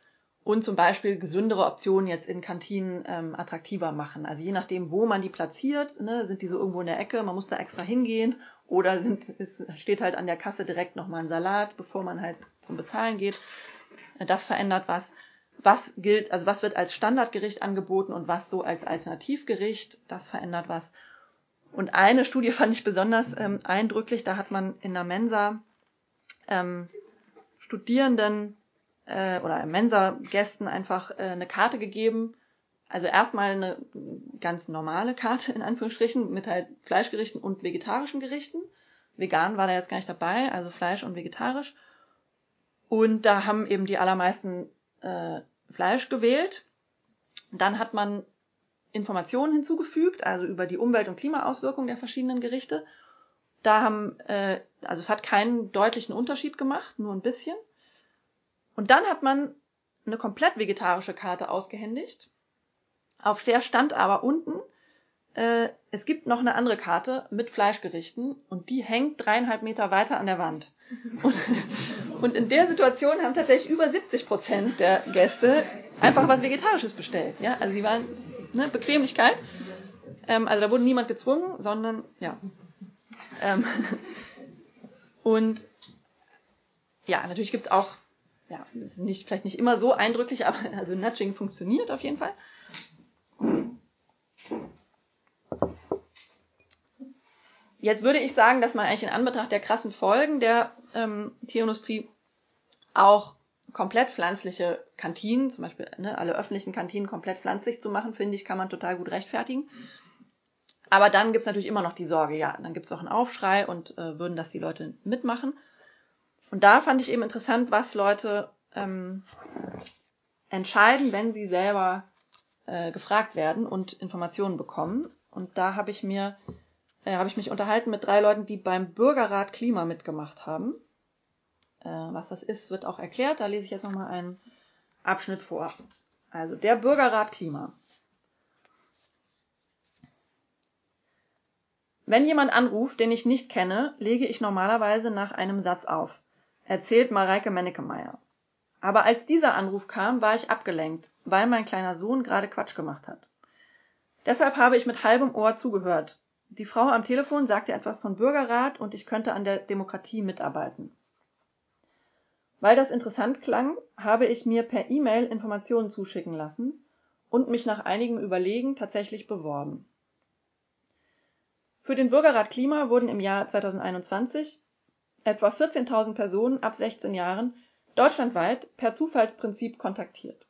und zum Beispiel gesündere Optionen jetzt in Kantinen ähm, attraktiver machen. Also je nachdem, wo man die platziert, ne, sind die so irgendwo in der Ecke, man muss da extra hingehen oder sind, es steht halt an der Kasse direkt nochmal ein Salat, bevor man halt zum Bezahlen geht. Das verändert was. was gilt, also was wird als Standardgericht angeboten und was so als Alternativgericht, das verändert was. Und eine Studie fand ich besonders ähm, eindrücklich, da hat man in der Mensa ähm, Studierenden äh, oder Mensa-Gästen einfach äh, eine Karte gegeben. Also erstmal eine ganz normale Karte in Anführungsstrichen mit halt Fleischgerichten und vegetarischen Gerichten. Vegan war da jetzt gar nicht dabei, also Fleisch und vegetarisch. Und da haben eben die allermeisten äh, Fleisch gewählt. Dann hat man Informationen hinzugefügt, also über die Umwelt- und Klimaauswirkungen der verschiedenen Gerichte. Da haben, äh, also es hat keinen deutlichen Unterschied gemacht, nur ein bisschen. Und dann hat man eine komplett vegetarische Karte ausgehändigt. Auf der stand aber unten, äh, es gibt noch eine andere Karte mit Fleischgerichten und die hängt dreieinhalb Meter weiter an der Wand. Und, und in der Situation haben tatsächlich über 70 Prozent der Gäste einfach was Vegetarisches bestellt. Ja, also die waren ne, Bequemlichkeit. Ähm, also da wurde niemand gezwungen, sondern ja. Ähm, und ja, natürlich gibt's auch, ja, das ist nicht, vielleicht nicht immer so eindrücklich, aber also Nudging funktioniert auf jeden Fall. Jetzt würde ich sagen, dass man eigentlich in Anbetracht der krassen Folgen der ähm, Tierindustrie auch komplett pflanzliche Kantinen, zum Beispiel ne, alle öffentlichen Kantinen komplett pflanzlich zu machen, finde ich, kann man total gut rechtfertigen. Aber dann gibt's natürlich immer noch die Sorge, ja, dann gibt's auch einen Aufschrei und äh, würden das die Leute mitmachen. Und da fand ich eben interessant, was Leute ähm, entscheiden, wenn sie selber äh, gefragt werden und Informationen bekommen. Und da habe ich mir äh, habe ich mich unterhalten mit drei Leuten, die beim Bürgerrat Klima mitgemacht haben. Äh, was das ist, wird auch erklärt. Da lese ich jetzt nochmal einen Abschnitt vor. Also der Bürgerrat Klima. Wenn jemand anruft, den ich nicht kenne, lege ich normalerweise nach einem Satz auf, erzählt Mareike Mennekemeyer. Aber als dieser Anruf kam, war ich abgelenkt, weil mein kleiner Sohn gerade Quatsch gemacht hat. Deshalb habe ich mit halbem Ohr zugehört. Die Frau am Telefon sagte etwas von Bürgerrat und ich könnte an der Demokratie mitarbeiten. Weil das interessant klang, habe ich mir per E-Mail Informationen zuschicken lassen und mich nach einigem Überlegen tatsächlich beworben. Für den Bürgerrat Klima wurden im Jahr 2021 etwa 14.000 Personen ab 16 Jahren deutschlandweit per Zufallsprinzip kontaktiert.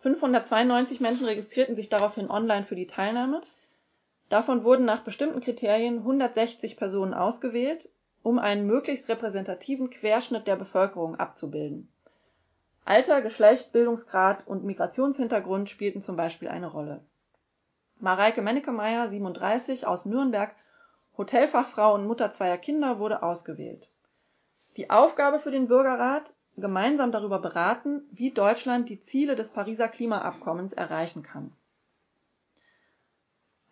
592 Menschen registrierten sich daraufhin online für die Teilnahme. Davon wurden nach bestimmten Kriterien 160 Personen ausgewählt, um einen möglichst repräsentativen Querschnitt der Bevölkerung abzubilden. Alter, Geschlecht, Bildungsgrad und Migrationshintergrund spielten zum Beispiel eine Rolle Mareike Mennekemeyer, 37, aus Nürnberg, Hotelfachfrau und Mutter zweier Kinder, wurde ausgewählt. Die Aufgabe für den Bürgerrat, gemeinsam darüber beraten, wie Deutschland die Ziele des Pariser Klimaabkommens erreichen kann.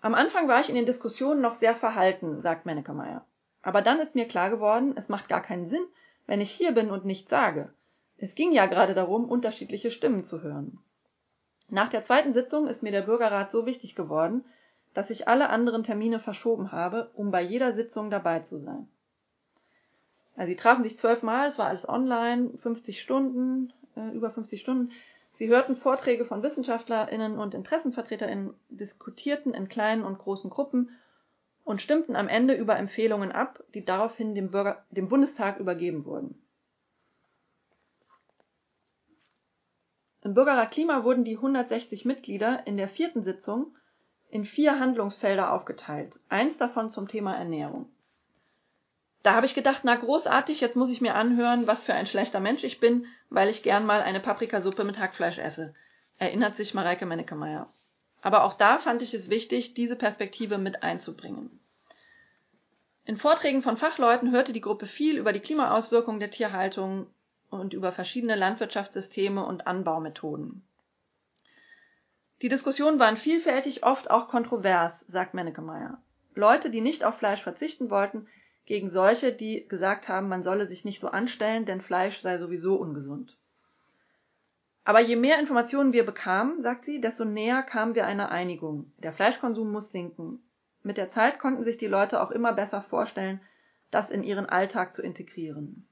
Am Anfang war ich in den Diskussionen noch sehr verhalten, sagt Mennekemeyer. Aber dann ist mir klar geworden, es macht gar keinen Sinn, wenn ich hier bin und nichts sage. Es ging ja gerade darum, unterschiedliche Stimmen zu hören. Nach der zweiten Sitzung ist mir der Bürgerrat so wichtig geworden, dass ich alle anderen Termine verschoben habe, um bei jeder Sitzung dabei zu sein. Also sie trafen sich zwölfmal, es war alles online, 50 Stunden, äh, über 50 Stunden. Sie hörten Vorträge von WissenschaftlerInnen und InteressenvertreterInnen, diskutierten in kleinen und großen Gruppen und stimmten am Ende über Empfehlungen ab, die daraufhin dem, Bürger, dem Bundestag übergeben wurden. Im Bürgerrat Klima wurden die 160 Mitglieder in der vierten Sitzung in vier Handlungsfelder aufgeteilt, eins davon zum Thema Ernährung. Da habe ich gedacht, na großartig, jetzt muss ich mir anhören, was für ein schlechter Mensch ich bin, weil ich gern mal eine Paprikasuppe mit Hackfleisch esse, erinnert sich Mareike Mennekemeyer. Aber auch da fand ich es wichtig, diese Perspektive mit einzubringen. In Vorträgen von Fachleuten hörte die Gruppe viel über die Klimaauswirkungen der Tierhaltung, und über verschiedene Landwirtschaftssysteme und Anbaumethoden. Die Diskussionen waren vielfältig, oft auch kontrovers, sagt Mennekemeyer. Leute, die nicht auf Fleisch verzichten wollten, gegen solche, die gesagt haben, man solle sich nicht so anstellen, denn Fleisch sei sowieso ungesund. Aber je mehr Informationen wir bekamen, sagt sie, desto näher kamen wir einer Einigung. Der Fleischkonsum muss sinken. Mit der Zeit konnten sich die Leute auch immer besser vorstellen, das in ihren Alltag zu integrieren.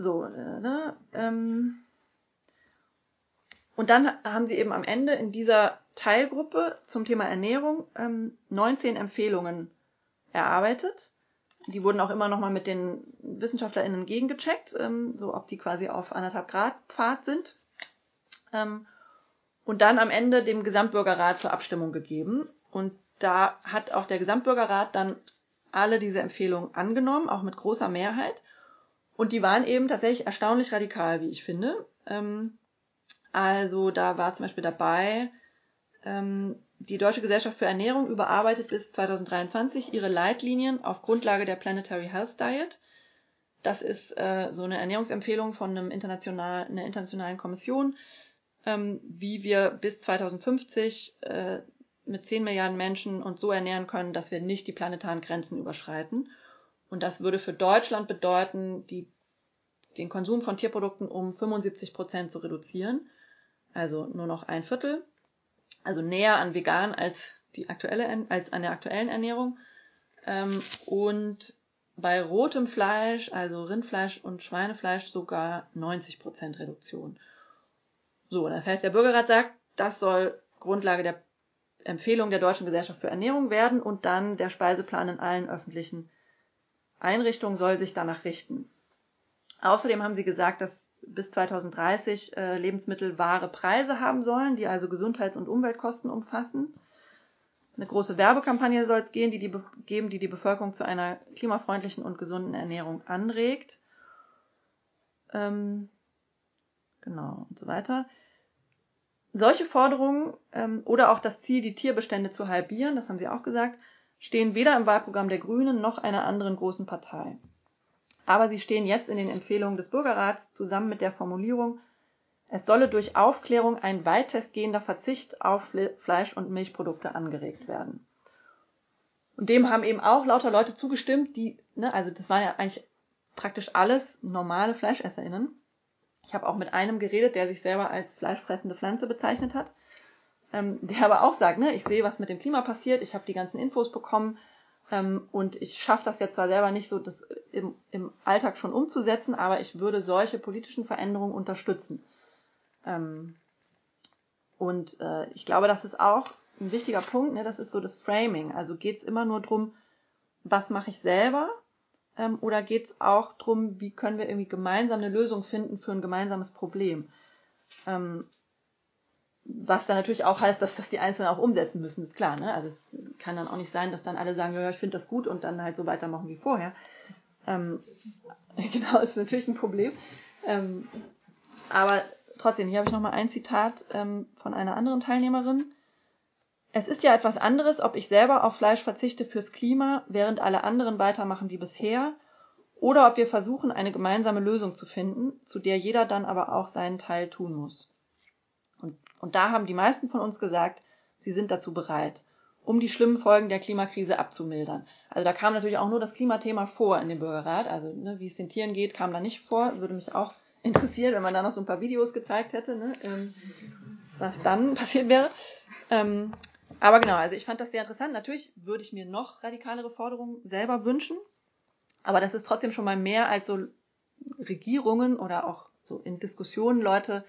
So, äh, ne? Ähm, und dann haben sie eben am Ende in dieser Teilgruppe zum Thema Ernährung ähm, 19 Empfehlungen erarbeitet. Die wurden auch immer nochmal mit den WissenschaftlerInnen gegengecheckt, ähm, so ob die quasi auf anderthalb Grad Pfad sind. Ähm, und dann am Ende dem Gesamtbürgerrat zur Abstimmung gegeben. Und da hat auch der Gesamtbürgerrat dann alle diese Empfehlungen angenommen, auch mit großer Mehrheit. Und die waren eben tatsächlich erstaunlich radikal, wie ich finde. Ähm, also da war zum Beispiel dabei, ähm, die Deutsche Gesellschaft für Ernährung überarbeitet bis 2023 ihre Leitlinien auf Grundlage der Planetary Health Diet. Das ist äh, so eine Ernährungsempfehlung von einem international, einer internationalen Kommission, ähm, wie wir bis 2050 äh, mit 10 Milliarden Menschen uns so ernähren können, dass wir nicht die planetaren Grenzen überschreiten. Und das würde für Deutschland bedeuten, die, den Konsum von Tierprodukten um 75 Prozent zu reduzieren. Also nur noch ein Viertel. Also näher an vegan als, die aktuelle, als an der aktuellen Ernährung. Ähm, und bei rotem Fleisch, also Rindfleisch und Schweinefleisch, sogar 90 Prozent Reduktion. So, das heißt, der Bürgerrat sagt, das soll Grundlage der Empfehlung der Deutschen Gesellschaft für Ernährung werden und dann der Speiseplan in allen öffentlichen Einrichtungen soll sich danach richten. Außerdem haben sie gesagt, dass bis 2030 äh, Lebensmittel wahre Preise haben sollen, die also Gesundheits- und Umweltkosten umfassen. Eine große Werbekampagne soll es gehen, die die, geben, die die Bevölkerung zu einer klimafreundlichen und gesunden Ernährung anregt. Ähm, genau und so weiter. Solche Forderungen ähm, oder auch das Ziel, die Tierbestände zu halbieren, das haben Sie auch gesagt, stehen weder im Wahlprogramm der Grünen noch einer anderen großen Partei. Aber sie stehen jetzt in den Empfehlungen des Bürgerrats zusammen mit der Formulierung, es solle durch Aufklärung ein weitestgehender Verzicht auf Fleisch- und Milchprodukte angeregt werden. Und dem haben eben auch lauter Leute zugestimmt, die, ne, also das waren ja eigentlich praktisch alles normale FleischesserInnen, ich habe auch mit einem geredet, der sich selber als fleischfressende Pflanze bezeichnet hat, ähm, der aber auch sagt, ne, ich sehe, was mit dem Klima passiert, ich habe die ganzen Infos bekommen ähm, und ich schaffe das jetzt zwar selber nicht so, das im, im Alltag schon umzusetzen, aber ich würde solche politischen Veränderungen unterstützen. Ähm, und äh, ich glaube, das ist auch ein wichtiger Punkt, ne, das ist so das Framing. Also geht es immer nur drum, was mache ich selber ähm, oder geht es auch darum, wie können wir irgendwie gemeinsam eine Lösung finden für ein gemeinsames Problem? Ähm, was dann natürlich auch heißt, dass das die Einzelnen auch umsetzen müssen, ist klar. Ne? Also es kann dann auch nicht sein, dass dann alle sagen, ja, ich finde das gut und dann halt so weitermachen wie vorher. Ähm, genau, ist natürlich ein Problem. Ähm, aber trotzdem, hier habe ich nochmal ein Zitat ähm, von einer anderen Teilnehmerin. Es ist ja etwas anderes, ob ich selber auf Fleisch verzichte fürs Klima, während alle anderen weitermachen wie bisher, oder ob wir versuchen, eine gemeinsame Lösung zu finden, zu der jeder dann aber auch seinen Teil tun muss. Und, da haben die meisten von uns gesagt, sie sind dazu bereit, um die schlimmen Folgen der Klimakrise abzumildern. Also da kam natürlich auch nur das Klimathema vor in dem Bürgerrat. Also ne, wie es den Tieren geht, kam da nicht vor. Würde mich auch interessieren, wenn man da noch so ein paar Videos gezeigt hätte, ne, ähm, was dann passiert wäre. Ähm, aber genau, also ich fand das sehr interessant. Natürlich würde ich mir noch radikalere Forderungen selber wünschen, aber das ist trotzdem schon mal mehr als so Regierungen oder auch so in Diskussionen Leute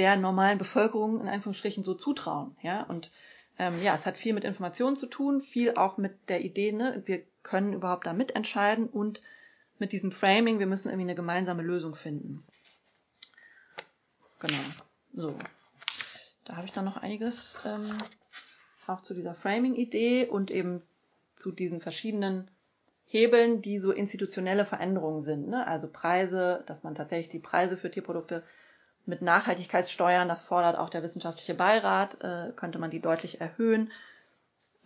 der normalen Bevölkerung in Anführungsstrichen so zutrauen. Ja, und ähm, ja, es hat viel mit Informationen zu tun, viel auch mit der Idee, ne, wir können überhaupt da mitentscheiden und mit diesem Framing, wir müssen irgendwie eine gemeinsame Lösung finden. Genau. So. Da habe ich dann noch einiges ähm, auch zu dieser Framing-Idee und eben zu diesen verschiedenen Hebeln, die so institutionelle Veränderungen sind. Ne? Also Preise, dass man tatsächlich die Preise für Tierprodukte mit Nachhaltigkeitssteuern, das fordert auch der wissenschaftliche Beirat, äh, könnte man die deutlich erhöhen.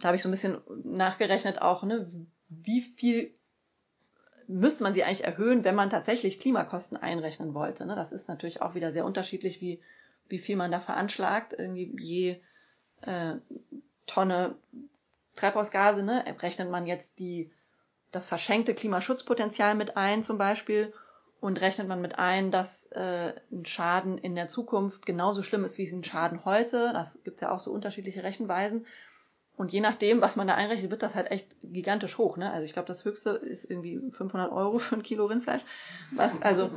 Da habe ich so ein bisschen nachgerechnet auch, ne, wie viel müsste man sie eigentlich erhöhen, wenn man tatsächlich Klimakosten einrechnen wollte. Ne? Das ist natürlich auch wieder sehr unterschiedlich, wie, wie viel man da veranschlagt. Irgendwie je äh, Tonne Treibhausgase, ne, rechnet man jetzt die, das verschenkte Klimaschutzpotenzial mit ein zum Beispiel und rechnet man mit ein, dass äh, ein Schaden in der Zukunft genauso schlimm ist wie ein Schaden heute. Das gibt es ja auch so unterschiedliche Rechenweisen. und je nachdem, was man da einrechnet, wird das halt echt gigantisch hoch. Ne? Also ich glaube, das höchste ist irgendwie 500 Euro für ein Kilo Rindfleisch. Was, also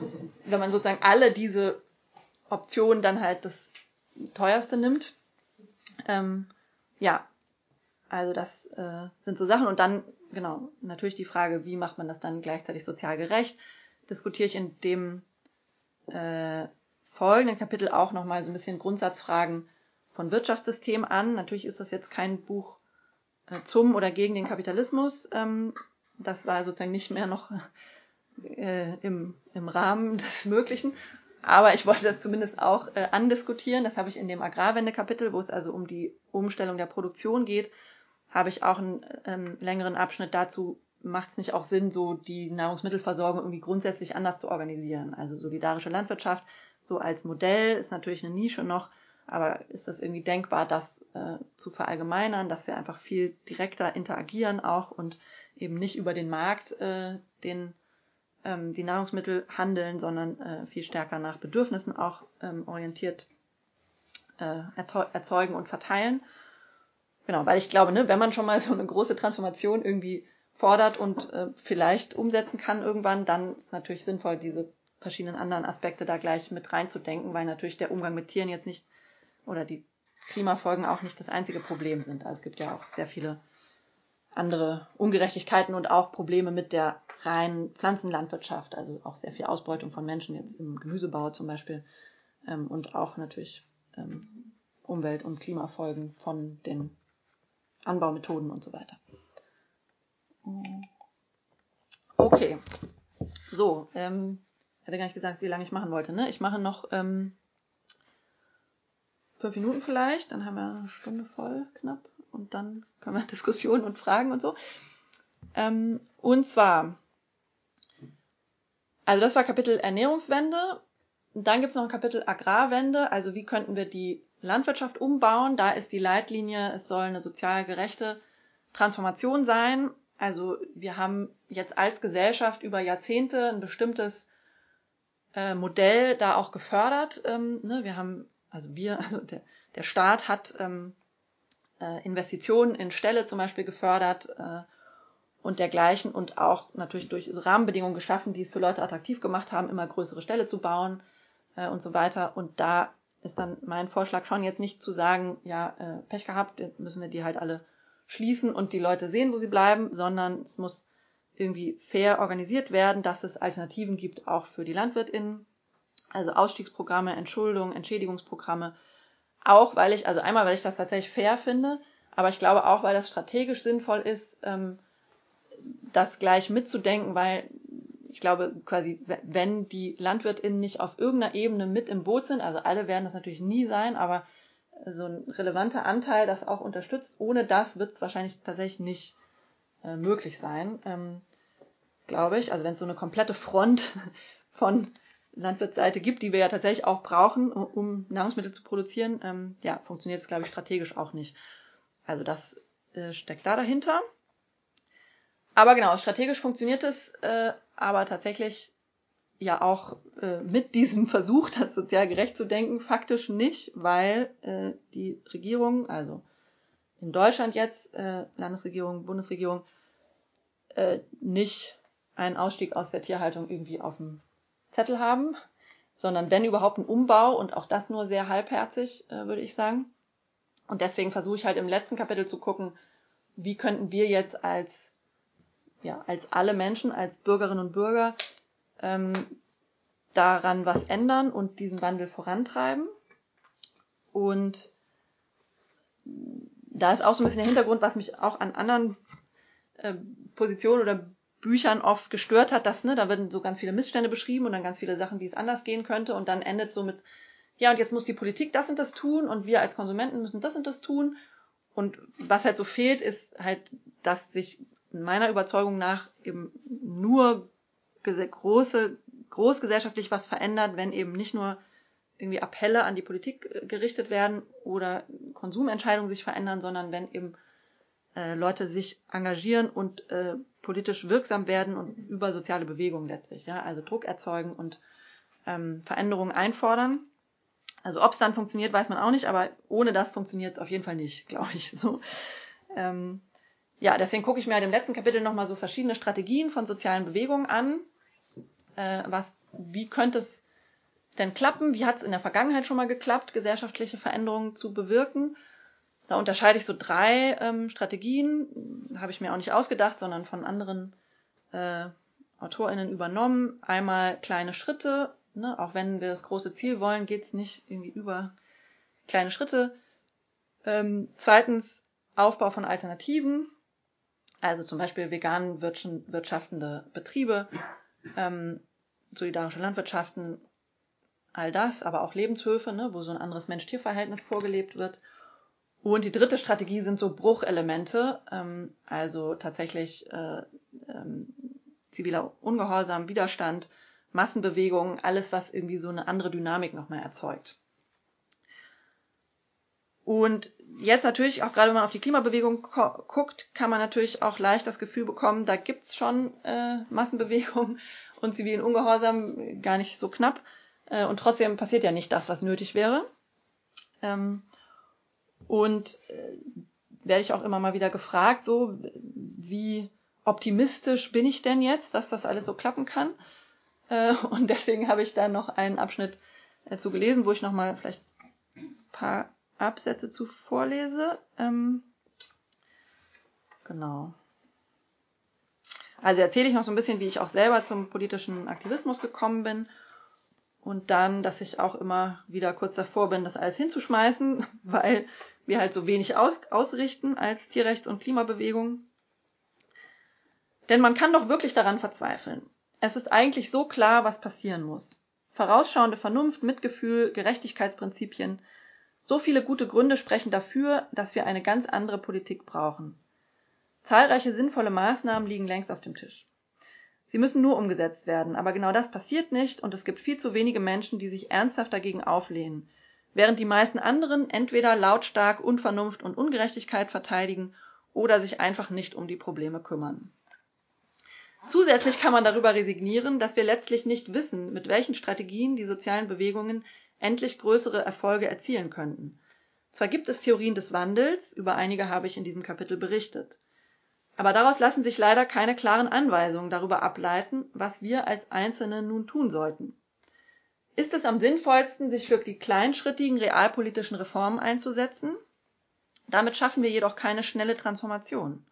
wenn man sozusagen alle diese Optionen dann halt das teuerste nimmt. Ähm, ja, also das äh, sind so Sachen. Und dann, genau, natürlich die Frage, wie macht man das dann gleichzeitig sozial gerecht, diskutiere ich in dem äh, folgenden Kapitel auch nochmal so ein bisschen Grundsatzfragen von Wirtschaftssystem an. Natürlich ist das jetzt kein Buch äh, zum oder gegen den Kapitalismus. Ähm, das war sozusagen nicht mehr noch äh, im, im Rahmen des Möglichen. Aber ich wollte das zumindest auch äh, andiskutieren. Das habe ich in dem Agrarwende-Kapitel, wo es also um die Umstellung der Produktion geht, habe ich auch einen ähm, längeren Abschnitt dazu, macht es nicht auch Sinn, so die Nahrungsmittelversorgung irgendwie grundsätzlich anders zu organisieren. Also solidarische Landwirtschaft so als Modell ist natürlich eine Nische noch, aber ist das irgendwie denkbar, das äh, zu verallgemeinern, dass wir einfach viel direkter interagieren auch und eben nicht über den Markt äh, den, ähm, die Nahrungsmittel handeln, sondern äh, viel stärker nach Bedürfnissen auch ähm, orientiert äh, erzeugen und verteilen. Genau, weil ich glaube, ne, wenn man schon mal so eine große Transformation irgendwie fordert und äh, vielleicht umsetzen kann irgendwann, dann ist natürlich sinnvoll, diese verschiedenen anderen Aspekte da gleich mit reinzudenken, weil natürlich der Umgang mit Tieren jetzt nicht oder die Klimafolgen auch nicht das einzige Problem sind. Also es gibt ja auch sehr viele andere Ungerechtigkeiten und auch Probleme mit der reinen Pflanzenlandwirtschaft, also auch sehr viel Ausbeutung von Menschen jetzt im Gemüsebau zum Beispiel ähm, und auch natürlich ähm, Umwelt- und Klimafolgen von den Anbaumethoden und so weiter. Okay, so, ähm, ich hatte gar nicht gesagt, wie lange ich machen wollte. Ne? Ich mache noch ähm, fünf Minuten vielleicht, dann haben wir eine Stunde voll knapp und dann können wir Diskussionen und Fragen und so. Ähm, und zwar, also das war Kapitel Ernährungswende. Dann gibt es noch ein Kapitel Agrarwende, also wie könnten wir die Landwirtschaft umbauen. Da ist die Leitlinie, es soll eine sozial gerechte Transformation sein. Also wir haben jetzt als Gesellschaft über Jahrzehnte ein bestimmtes äh, Modell da auch gefördert. Ähm, ne? Wir haben, also wir, also der, der Staat hat ähm, äh, Investitionen in Ställe zum Beispiel gefördert äh, und dergleichen und auch natürlich durch Rahmenbedingungen geschaffen, die es für Leute attraktiv gemacht haben, immer größere Ställe zu bauen äh, und so weiter. Und da ist dann mein Vorschlag schon jetzt nicht zu sagen, ja, äh, Pech gehabt, müssen wir die halt alle schließen und die Leute sehen, wo sie bleiben, sondern es muss irgendwie fair organisiert werden, dass es Alternativen gibt, auch für die LandwirtInnen. Also Ausstiegsprogramme, Entschuldung, Entschädigungsprogramme. Auch weil ich, also einmal, weil ich das tatsächlich fair finde, aber ich glaube auch, weil das strategisch sinnvoll ist, ähm, das gleich mitzudenken, weil ich glaube, quasi, wenn die LandwirtInnen nicht auf irgendeiner Ebene mit im Boot sind, also alle werden das natürlich nie sein, aber so ein relevanter Anteil das auch unterstützt, ohne das wird es wahrscheinlich tatsächlich nicht äh, möglich sein, ähm, glaube ich. Also wenn es so eine komplette Front von Landwirtsseite gibt, die wir ja tatsächlich auch brauchen, um Nahrungsmittel zu produzieren, ähm, ja, funktioniert es, glaube ich, strategisch auch nicht. Also das äh, steckt da dahinter. Aber genau, strategisch funktioniert es, äh, aber tatsächlich ja auch äh, mit diesem Versuch, das sozial gerecht zu denken, faktisch nicht, weil äh, die Regierung, also in Deutschland jetzt, äh, Landesregierung, Bundesregierung, äh, nicht einen Ausstieg aus der Tierhaltung irgendwie auf dem Zettel haben, sondern wenn überhaupt ein Umbau und auch das nur sehr halbherzig, äh, würde ich sagen. Und deswegen versuche ich halt im letzten Kapitel zu gucken, wie könnten wir jetzt als ja, als alle Menschen, als Bürgerinnen und Bürger ähm, daran was ändern und diesen Wandel vorantreiben. Und da ist auch so ein bisschen der Hintergrund, was mich auch an anderen äh, Positionen oder Büchern oft gestört hat, dass, ne, da werden so ganz viele Missstände beschrieben und dann ganz viele Sachen, wie es anders gehen könnte und dann endet so mit, ja, und jetzt muss die Politik das und das tun und wir als Konsumenten müssen das und das tun. Und was halt so fehlt, ist halt, dass sich meiner Überzeugung nach eben nur große, großgesellschaftlich was verändert, wenn eben nicht nur irgendwie Appelle an die Politik äh, gerichtet werden oder Konsumentscheidungen sich verändern, sondern wenn eben äh, Leute sich engagieren und äh, politisch wirksam werden und über soziale Bewegungen letztlich, ja, also Druck erzeugen und ähm, Veränderungen einfordern. Also ob es dann funktioniert, weiß man auch nicht, aber ohne das funktioniert es auf jeden Fall nicht, glaube ich. So. Ähm, ja, deswegen gucke ich mir halt im letzten Kapitel nochmal so verschiedene Strategien von sozialen Bewegungen an. Äh, was, wie könnte es denn klappen? Wie hat es in der Vergangenheit schon mal geklappt, gesellschaftliche Veränderungen zu bewirken? Da unterscheide ich so drei ähm, Strategien, habe ich mir auch nicht ausgedacht, sondern von anderen äh, AutorInnen übernommen. Einmal kleine Schritte, ne? auch wenn wir das große Ziel wollen, geht es nicht irgendwie über kleine Schritte. Ähm, zweitens Aufbau von Alternativen, also zum Beispiel vegan wirtschaftende Betriebe, ähm, solidarische Landwirtschaften, all das, aber auch Lebenshöfe, ne, wo so ein anderes Mensch-Tier-Verhältnis vorgelebt wird. Und die dritte Strategie sind so Bruchelemente, ähm, also tatsächlich äh, ähm, ziviler Ungehorsam, Widerstand, Massenbewegungen, alles, was irgendwie so eine andere Dynamik nochmal erzeugt. Und jetzt natürlich, auch gerade wenn man auf die Klimabewegung guckt, kann man natürlich auch leicht das Gefühl bekommen, da gibt's schon äh, Massenbewegungen und zivilen Ungehorsam gar nicht so knapp. Äh, und trotzdem passiert ja nicht das, was nötig wäre. Ähm, und äh, werde ich auch immer mal wieder gefragt, so wie optimistisch bin ich denn jetzt, dass das alles so klappen kann? Äh, und deswegen habe ich da noch einen Abschnitt äh, zu gelesen, wo ich nochmal vielleicht ein paar Absätze zu vorlese. Ähm, genau. Also erzähle ich noch so ein bisschen, wie ich auch selber zum politischen Aktivismus gekommen bin. Und dann, dass ich auch immer wieder kurz davor bin, das alles hinzuschmeißen, weil wir halt so wenig aus ausrichten als Tierrechts- und Klimabewegung. Denn man kann doch wirklich daran verzweifeln. Es ist eigentlich so klar, was passieren muss. Vorausschauende Vernunft, Mitgefühl, Gerechtigkeitsprinzipien, so viele gute Gründe sprechen dafür, dass wir eine ganz andere Politik brauchen. Zahlreiche sinnvolle Maßnahmen liegen längst auf dem Tisch. Sie müssen nur umgesetzt werden, aber genau das passiert nicht und es gibt viel zu wenige Menschen, die sich ernsthaft dagegen auflehnen, während die meisten anderen entweder lautstark Unvernunft und Ungerechtigkeit verteidigen oder sich einfach nicht um die Probleme kümmern. Zusätzlich kann man darüber resignieren, dass wir letztlich nicht wissen, mit welchen Strategien die sozialen Bewegungen endlich größere Erfolge erzielen könnten. Zwar gibt es Theorien des Wandels, über einige habe ich in diesem Kapitel berichtet. Aber daraus lassen sich leider keine klaren Anweisungen darüber ableiten, was wir als Einzelne nun tun sollten. Ist es am sinnvollsten, sich für die kleinschrittigen realpolitischen Reformen einzusetzen? Damit schaffen wir jedoch keine schnelle Transformation.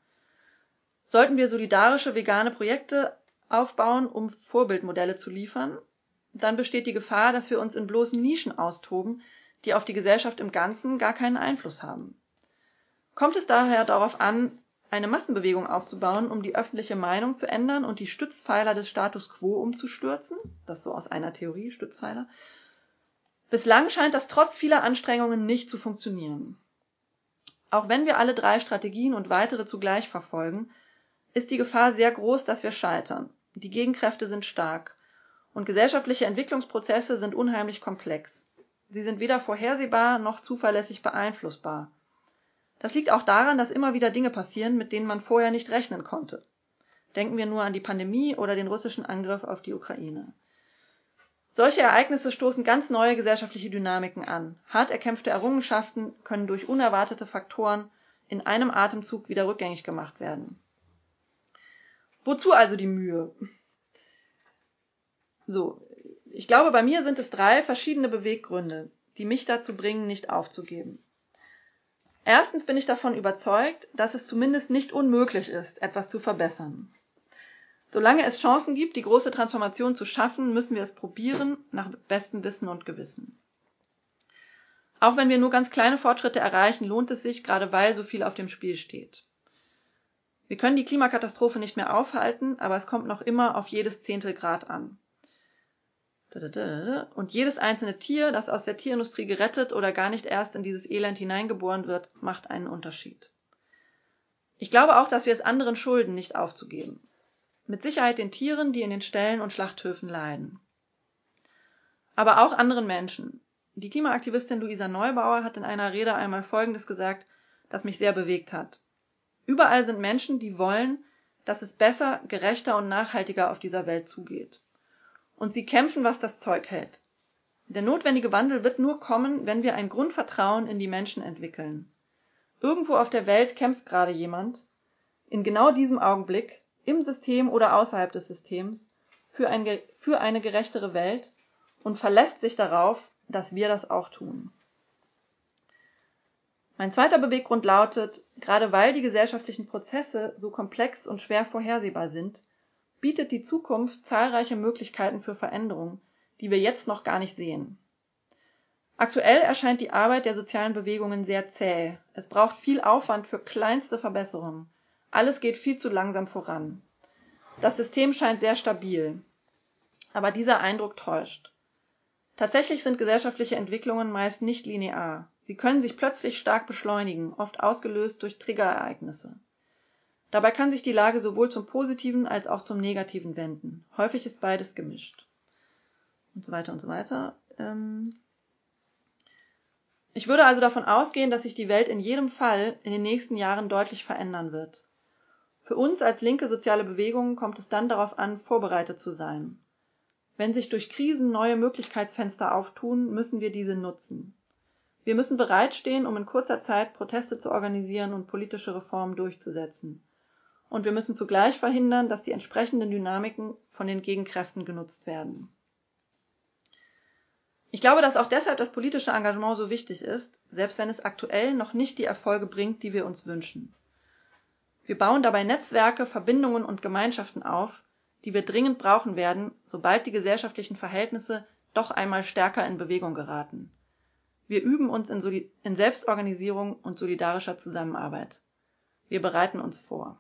Sollten wir solidarische vegane Projekte aufbauen, um Vorbildmodelle zu liefern? Dann besteht die Gefahr, dass wir uns in bloßen Nischen austoben, die auf die Gesellschaft im Ganzen gar keinen Einfluss haben. Kommt es daher darauf an, eine Massenbewegung aufzubauen, um die öffentliche Meinung zu ändern und die Stützpfeiler des Status quo umzustürzen? Das so aus einer Theorie, Stützpfeiler. Bislang scheint das trotz vieler Anstrengungen nicht zu funktionieren. Auch wenn wir alle drei Strategien und weitere zugleich verfolgen, ist die Gefahr sehr groß, dass wir scheitern. Die Gegenkräfte sind stark. Und gesellschaftliche Entwicklungsprozesse sind unheimlich komplex. Sie sind weder vorhersehbar noch zuverlässig beeinflussbar. Das liegt auch daran, dass immer wieder Dinge passieren, mit denen man vorher nicht rechnen konnte. Denken wir nur an die Pandemie oder den russischen Angriff auf die Ukraine. Solche Ereignisse stoßen ganz neue gesellschaftliche Dynamiken an. Hart erkämpfte Errungenschaften können durch unerwartete Faktoren in einem Atemzug wieder rückgängig gemacht werden. Wozu also die Mühe? So, ich glaube, bei mir sind es drei verschiedene Beweggründe, die mich dazu bringen, nicht aufzugeben. Erstens bin ich davon überzeugt, dass es zumindest nicht unmöglich ist, etwas zu verbessern. Solange es Chancen gibt, die große Transformation zu schaffen, müssen wir es probieren, nach bestem Wissen und Gewissen. Auch wenn wir nur ganz kleine Fortschritte erreichen, lohnt es sich, gerade weil so viel auf dem Spiel steht. Wir können die Klimakatastrophe nicht mehr aufhalten, aber es kommt noch immer auf jedes Zehntel Grad an. Und jedes einzelne Tier, das aus der Tierindustrie gerettet oder gar nicht erst in dieses Elend hineingeboren wird, macht einen Unterschied. Ich glaube auch, dass wir es anderen schulden, nicht aufzugeben. Mit Sicherheit den Tieren, die in den Ställen und Schlachthöfen leiden. Aber auch anderen Menschen. Die Klimaaktivistin Luisa Neubauer hat in einer Rede einmal Folgendes gesagt, das mich sehr bewegt hat. Überall sind Menschen, die wollen, dass es besser, gerechter und nachhaltiger auf dieser Welt zugeht und sie kämpfen, was das Zeug hält. Der notwendige Wandel wird nur kommen, wenn wir ein Grundvertrauen in die Menschen entwickeln. Irgendwo auf der Welt kämpft gerade jemand, in genau diesem Augenblick, im System oder außerhalb des Systems, für, ein, für eine gerechtere Welt und verlässt sich darauf, dass wir das auch tun. Mein zweiter Beweggrund lautet, gerade weil die gesellschaftlichen Prozesse so komplex und schwer vorhersehbar sind, bietet die Zukunft zahlreiche Möglichkeiten für Veränderung, die wir jetzt noch gar nicht sehen. Aktuell erscheint die Arbeit der sozialen Bewegungen sehr zäh. Es braucht viel Aufwand für kleinste Verbesserungen. Alles geht viel zu langsam voran. Das System scheint sehr stabil. Aber dieser Eindruck täuscht. Tatsächlich sind gesellschaftliche Entwicklungen meist nicht linear. Sie können sich plötzlich stark beschleunigen, oft ausgelöst durch Triggerereignisse. Dabei kann sich die Lage sowohl zum Positiven als auch zum Negativen wenden. Häufig ist beides gemischt. Und so weiter und so weiter. Ähm ich würde also davon ausgehen, dass sich die Welt in jedem Fall in den nächsten Jahren deutlich verändern wird. Für uns als linke soziale Bewegung kommt es dann darauf an, vorbereitet zu sein. Wenn sich durch Krisen neue Möglichkeitsfenster auftun, müssen wir diese nutzen. Wir müssen bereitstehen, um in kurzer Zeit Proteste zu organisieren und politische Reformen durchzusetzen. Und wir müssen zugleich verhindern, dass die entsprechenden Dynamiken von den Gegenkräften genutzt werden. Ich glaube, dass auch deshalb das politische Engagement so wichtig ist, selbst wenn es aktuell noch nicht die Erfolge bringt, die wir uns wünschen. Wir bauen dabei Netzwerke, Verbindungen und Gemeinschaften auf, die wir dringend brauchen werden, sobald die gesellschaftlichen Verhältnisse doch einmal stärker in Bewegung geraten. Wir üben uns in, Soli in Selbstorganisierung und solidarischer Zusammenarbeit. Wir bereiten uns vor.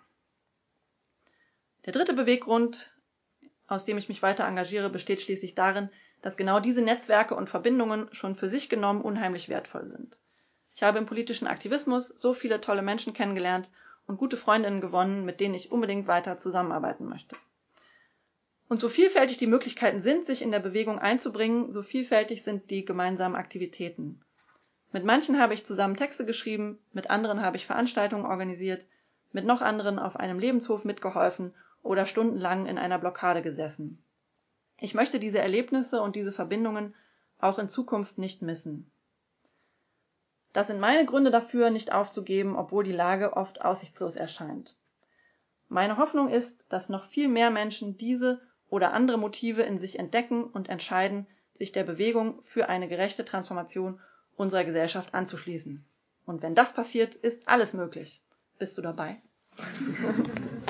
Der dritte Beweggrund, aus dem ich mich weiter engagiere, besteht schließlich darin, dass genau diese Netzwerke und Verbindungen schon für sich genommen unheimlich wertvoll sind. Ich habe im politischen Aktivismus so viele tolle Menschen kennengelernt und gute Freundinnen gewonnen, mit denen ich unbedingt weiter zusammenarbeiten möchte. Und so vielfältig die Möglichkeiten sind, sich in der Bewegung einzubringen, so vielfältig sind die gemeinsamen Aktivitäten. Mit manchen habe ich zusammen Texte geschrieben, mit anderen habe ich Veranstaltungen organisiert, mit noch anderen auf einem Lebenshof mitgeholfen oder stundenlang in einer Blockade gesessen. Ich möchte diese Erlebnisse und diese Verbindungen auch in Zukunft nicht missen. Das sind meine Gründe dafür, nicht aufzugeben, obwohl die Lage oft aussichtslos erscheint. Meine Hoffnung ist, dass noch viel mehr Menschen diese oder andere Motive in sich entdecken und entscheiden, sich der Bewegung für eine gerechte Transformation unserer Gesellschaft anzuschließen. Und wenn das passiert, ist alles möglich. Bist du dabei?